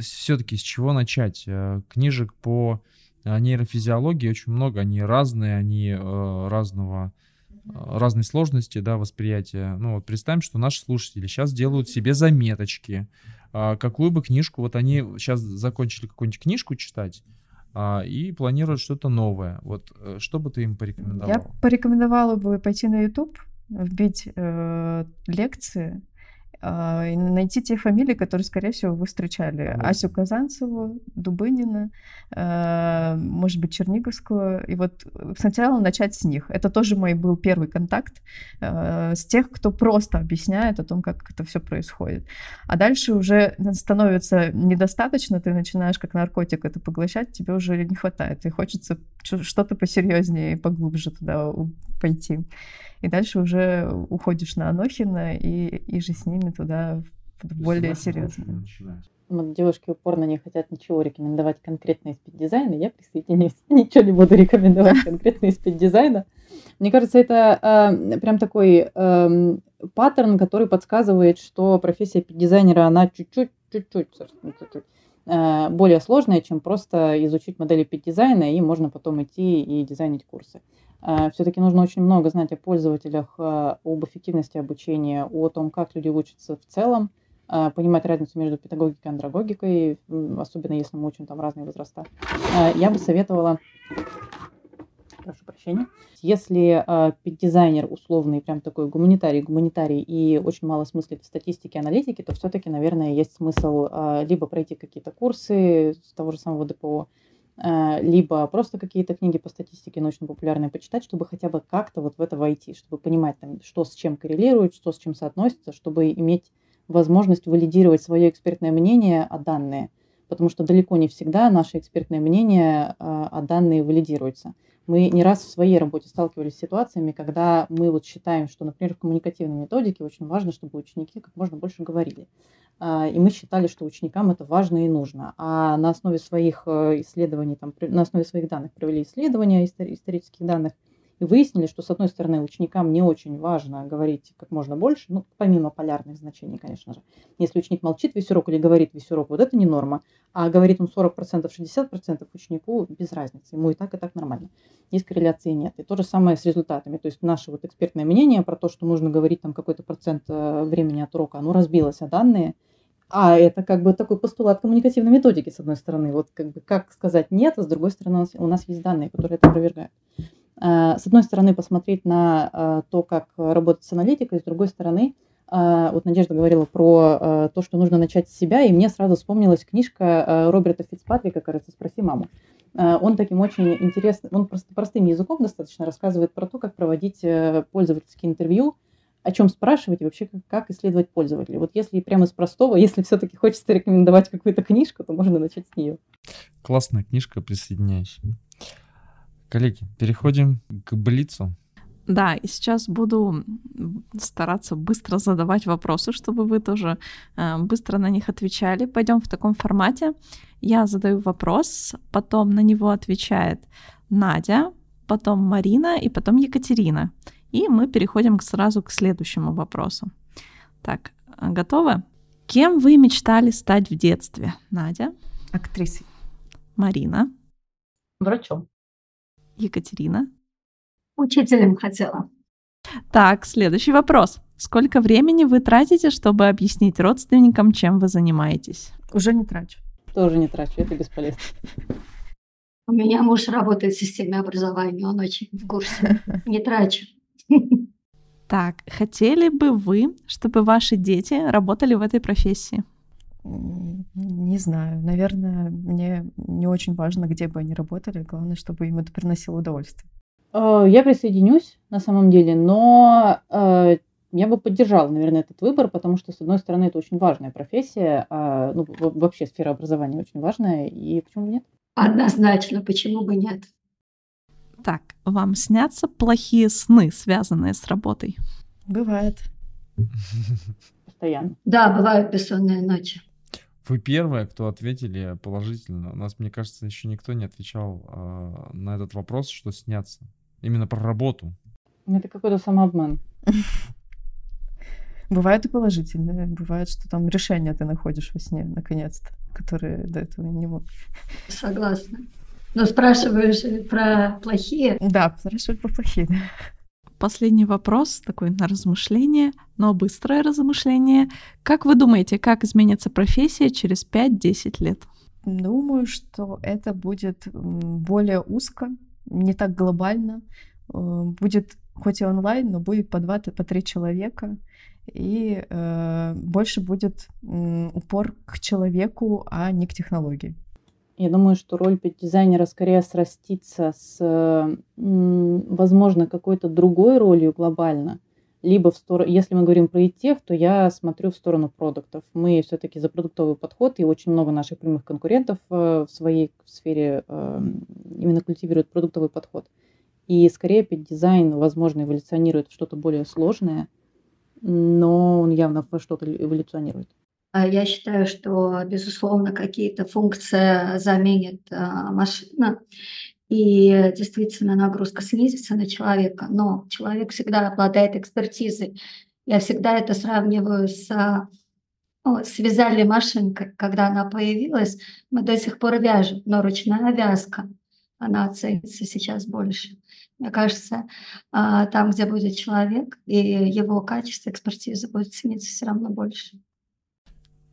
[SPEAKER 3] все-таки с чего начать? Э, книжек по э, нейрофизиологии очень много, они разные, они э, разного разной сложности, да, восприятия. Ну, вот представим, что наши слушатели сейчас делают себе заметочки. А, какую бы книжку, вот они сейчас закончили какую-нибудь книжку читать, а, и планируют что-то новое. Вот что бы ты им порекомендовал?
[SPEAKER 1] Я порекомендовала бы пойти на YouTube, вбить э, лекции найти те фамилии, которые, скорее всего, вы встречали. Mm. Асю Казанцеву, Дубынина, а, может быть, Черниговскую. И вот сначала начать с них. Это тоже мой был первый контакт а, с тех, кто просто объясняет о том, как это все происходит. А дальше уже становится недостаточно, ты начинаешь как наркотик это поглощать, тебе уже не хватает. И хочется что-то посерьезнее и поглубже туда пойти и дальше уже уходишь на Анохина и, иже с ними туда в более серьезно.
[SPEAKER 2] Вот девушки упорно не хотят ничего рекомендовать конкретно из пед-дизайна, я присоединюсь. Ничего не буду рекомендовать конкретно из пед-дизайна. Мне кажется, это э, прям такой э, паттерн, который подсказывает, что профессия пид-дизайнера, она чуть-чуть, чуть-чуть, чуть-чуть более сложная, чем просто изучить модели пид-дизайна, и можно потом идти и дизайнить курсы. А, Все-таки нужно очень много знать о пользователях, а, об эффективности обучения, о том, как люди учатся в целом, понимать разницу между педагогикой и андрогогикой, особенно если мы учим там разные возраста. Я бы советовала, прошу прощения, если дизайнер условный, прям такой гуманитарий, гуманитарий и очень мало смыслит в статистике, аналитике, то все-таки, наверное, есть смысл либо пройти какие-то курсы с того же самого ДПО, Э, либо просто какие-то книги по статистике научно-популярные почитать, чтобы хотя бы как-то вот в это войти, чтобы понимать, там, что с чем коррелирует, что с чем соотносится, чтобы иметь возможность валидировать свое экспертное мнение о данные. Потому что далеко не всегда наше экспертное мнение о а данные валидируется. Мы не раз в своей работе сталкивались с ситуациями, когда мы вот считаем, что, например, в коммуникативной методике очень важно, чтобы ученики как можно больше говорили. А, и мы считали, что ученикам это важно и нужно. А на основе своих э, исследований, там, на основе своих данных провели исследования исторических данных и выяснили, что, с одной стороны, ученикам не очень важно говорить как можно больше, ну, помимо полярных значений, конечно же. Если ученик молчит весь урок или говорит весь урок, вот это не норма. А говорит он 40%, 60% ученику без разницы. Ему и так, и так нормально. Здесь корреляции нет. И то же самое с результатами. То есть наше вот экспертное мнение про то, что нужно говорить там какой-то процент э, времени от урока, оно разбилось, а данные а это как бы такой постулат коммуникативной методики, с одной стороны. Вот как бы как сказать нет, а с другой стороны у нас есть данные, которые это опровергают. А, с одной стороны, посмотреть на а, то, как работать с аналитикой, с другой стороны, а, вот Надежда говорила про то, что нужно начать с себя, и мне сразу вспомнилась книжка Роберта Фицпатрика, кажется, «Спроси маму». Он таким очень интересным, он просто простым языком достаточно рассказывает про то, как проводить э, пользовательские интервью, о чем спрашивать и вообще как исследовать пользователей. Вот если прямо из простого, если все-таки хочется рекомендовать какую-то книжку, то можно начать с нее.
[SPEAKER 3] Классная книжка, присоединяюсь. Коллеги, переходим к Блицу.
[SPEAKER 4] Да, и сейчас буду стараться быстро задавать вопросы, чтобы вы тоже э, быстро на них отвечали. Пойдем в таком формате. Я задаю вопрос, потом на него отвечает Надя, потом Марина и потом Екатерина. И мы переходим сразу к следующему вопросу. Так, готовы? Кем вы мечтали стать в детстве? Надя?
[SPEAKER 1] Актрисой.
[SPEAKER 4] Марина?
[SPEAKER 2] Врачом.
[SPEAKER 4] Екатерина?
[SPEAKER 6] Учителем хотела.
[SPEAKER 4] Так, следующий вопрос. Сколько времени вы тратите, чтобы объяснить родственникам, чем вы занимаетесь?
[SPEAKER 1] Уже не трачу.
[SPEAKER 2] Тоже не трачу, это бесполезно.
[SPEAKER 6] У меня муж работает в системе образования, он очень в курсе. Не трачу.
[SPEAKER 4] Так, хотели бы вы, чтобы ваши дети работали в этой профессии?
[SPEAKER 1] Не знаю. Наверное, мне не очень важно, где бы они работали. Главное, чтобы им это приносило удовольствие.
[SPEAKER 2] Э, я присоединюсь на самом деле, но э, Я бы поддержала, наверное, этот выбор, потому что, с одной стороны, это очень важная профессия, а, ну, вообще сфера образования очень важная, и почему нет?
[SPEAKER 6] Однозначно, почему бы нет?
[SPEAKER 4] Так, вам снятся плохие сны, связанные с работой?
[SPEAKER 1] Бывает.
[SPEAKER 2] Постоянно.
[SPEAKER 6] Да, бывают бессонные ночи.
[SPEAKER 3] Вы первые, кто ответили положительно. У нас, мне кажется, еще никто не отвечал э, на этот вопрос, что снятся. Именно про работу.
[SPEAKER 2] Это какой-то самообман.
[SPEAKER 1] Бывает и положительное. Бывает, что там решение ты находишь во сне, наконец-то, которые до этого не мог.
[SPEAKER 6] Согласна. Но спрашиваешь про плохие?
[SPEAKER 1] Да, спрашивают про плохие.
[SPEAKER 4] Последний вопрос, такой на размышление, но быстрое размышление. Как вы думаете, как изменится профессия через 5-10 лет?
[SPEAKER 1] Думаю, что это будет более узко, не так глобально. Э, будет хоть и онлайн, но будет по два, по три человека. И э, больше будет упор к человеку, а не к технологии.
[SPEAKER 2] Я думаю, что роль дизайнера скорее срастится с, возможно, какой-то другой ролью глобально. Либо в сторону, если мы говорим про ИТех, то я смотрю в сторону продуктов. Мы все-таки за продуктовый подход, и очень много наших прямых конкурентов э, в своей сфере эм, именно культивируют продуктовый подход. И скорее дизайн, возможно, эволюционирует в что-то более сложное, но он явно во что-то эволюционирует.
[SPEAKER 6] А я считаю, что, безусловно, какие-то функции заменит а, машина, и действительно нагрузка снизится на человека, но человек всегда обладает экспертизой. Я всегда это сравниваю с ну, связали машинкой, когда она появилась, мы до сих пор вяжем, но ручная вязка, она ценится сейчас больше. Мне кажется, а, там, где будет человек, и его качество экспертизы будет цениться все равно больше.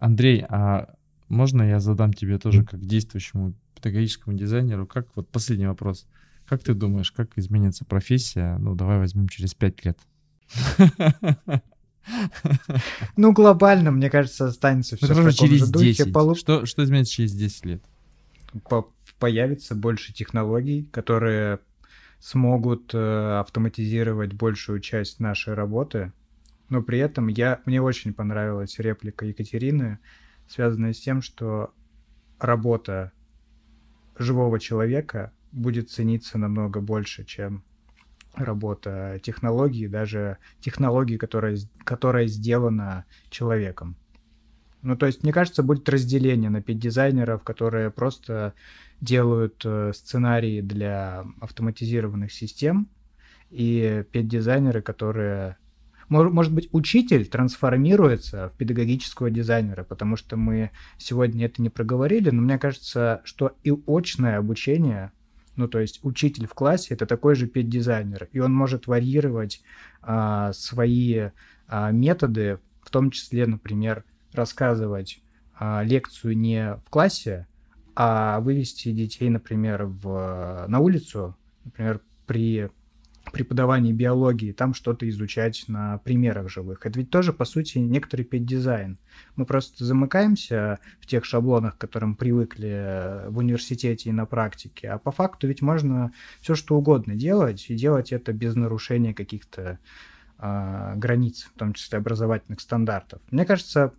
[SPEAKER 3] Андрей, а можно я задам тебе тоже как действующему педагогическому дизайнеру, как вот последний вопрос. Как ты думаешь, как изменится профессия? Ну, давай возьмем через пять лет.
[SPEAKER 5] Ну, глобально, мне кажется, останется все
[SPEAKER 3] ну, через 10. Полу... Что, что изменится через 10 лет?
[SPEAKER 5] По появится больше технологий, которые смогут э, автоматизировать большую часть нашей работы, но при этом я, мне очень понравилась реплика Екатерины, связанная с тем, что работа живого человека будет цениться намного больше, чем работа технологии, даже технологии, которая, которая сделана человеком. Ну, то есть, мне кажется, будет разделение на пять дизайнеров, которые просто делают э, сценарии для автоматизированных систем, и пять дизайнеры, которые может быть, учитель трансформируется в педагогического дизайнера, потому что мы сегодня это не проговорили, но мне кажется, что и очное обучение, ну, то есть учитель в классе это такой же педдизайнер, и он может варьировать а, свои а, методы, в том числе, например, рассказывать а, лекцию не в классе, а вывести детей, например, в, на улицу, например, при преподавании биологии, там что-то изучать на примерах живых. Это ведь тоже, по сути, некоторый педдизайн. Мы просто замыкаемся в тех шаблонах, к которым привыкли в университете и на практике, а по факту ведь можно все что угодно делать, и делать это без нарушения каких-то э, границ, в том числе образовательных стандартов. Мне кажется,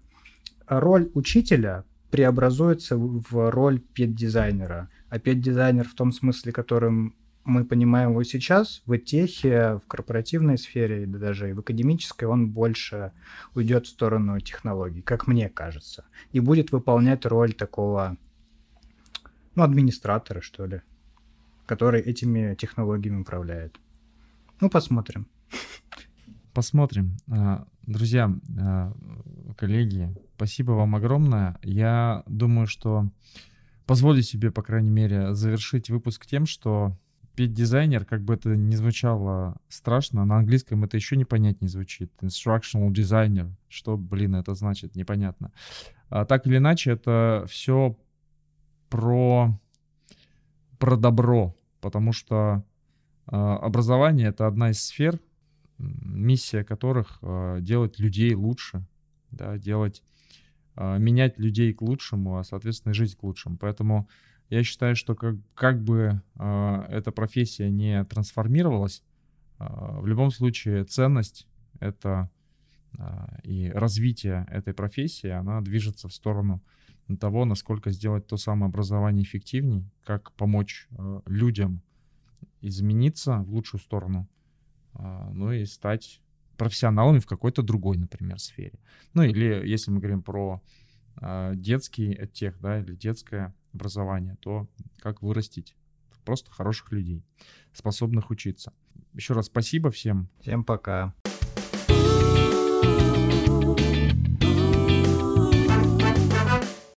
[SPEAKER 5] роль учителя преобразуется в роль педдизайнера. А педдизайнер в том смысле, которым мы понимаем его сейчас, в техе, в корпоративной сфере, да даже и в академической, он больше уйдет в сторону технологий, как мне кажется, и будет выполнять роль такого, ну, администратора, что ли, который этими технологиями управляет. Ну, посмотрим.
[SPEAKER 3] Посмотрим. А, друзья, а, коллеги, спасибо вам огромное. Я думаю, что позволю себе, по крайней мере, завершить выпуск тем, что петь дизайнер, как бы это ни звучало страшно, на английском это еще непонятнее звучит. Instructional designer. Что, блин, это значит? Непонятно. А, так или иначе, это все про, про добро, потому что а, образование — это одна из сфер, миссия которых а, делать людей лучше, да, делать, а, менять людей к лучшему, а, соответственно, жизнь к лучшему. Поэтому я считаю, что как, как бы э, эта профессия не трансформировалась, э, в любом случае ценность — это а, и развитие этой профессии, она движется в сторону того, насколько сделать то самое образование эффективней, как помочь э, людям измениться в лучшую сторону, а, ну и стать профессионалами в какой-то другой, например, сфере. Ну или если мы говорим про детский тех, да, или детское образование, то как вырастить просто хороших людей, способных учиться. Еще раз спасибо всем.
[SPEAKER 5] Всем пока.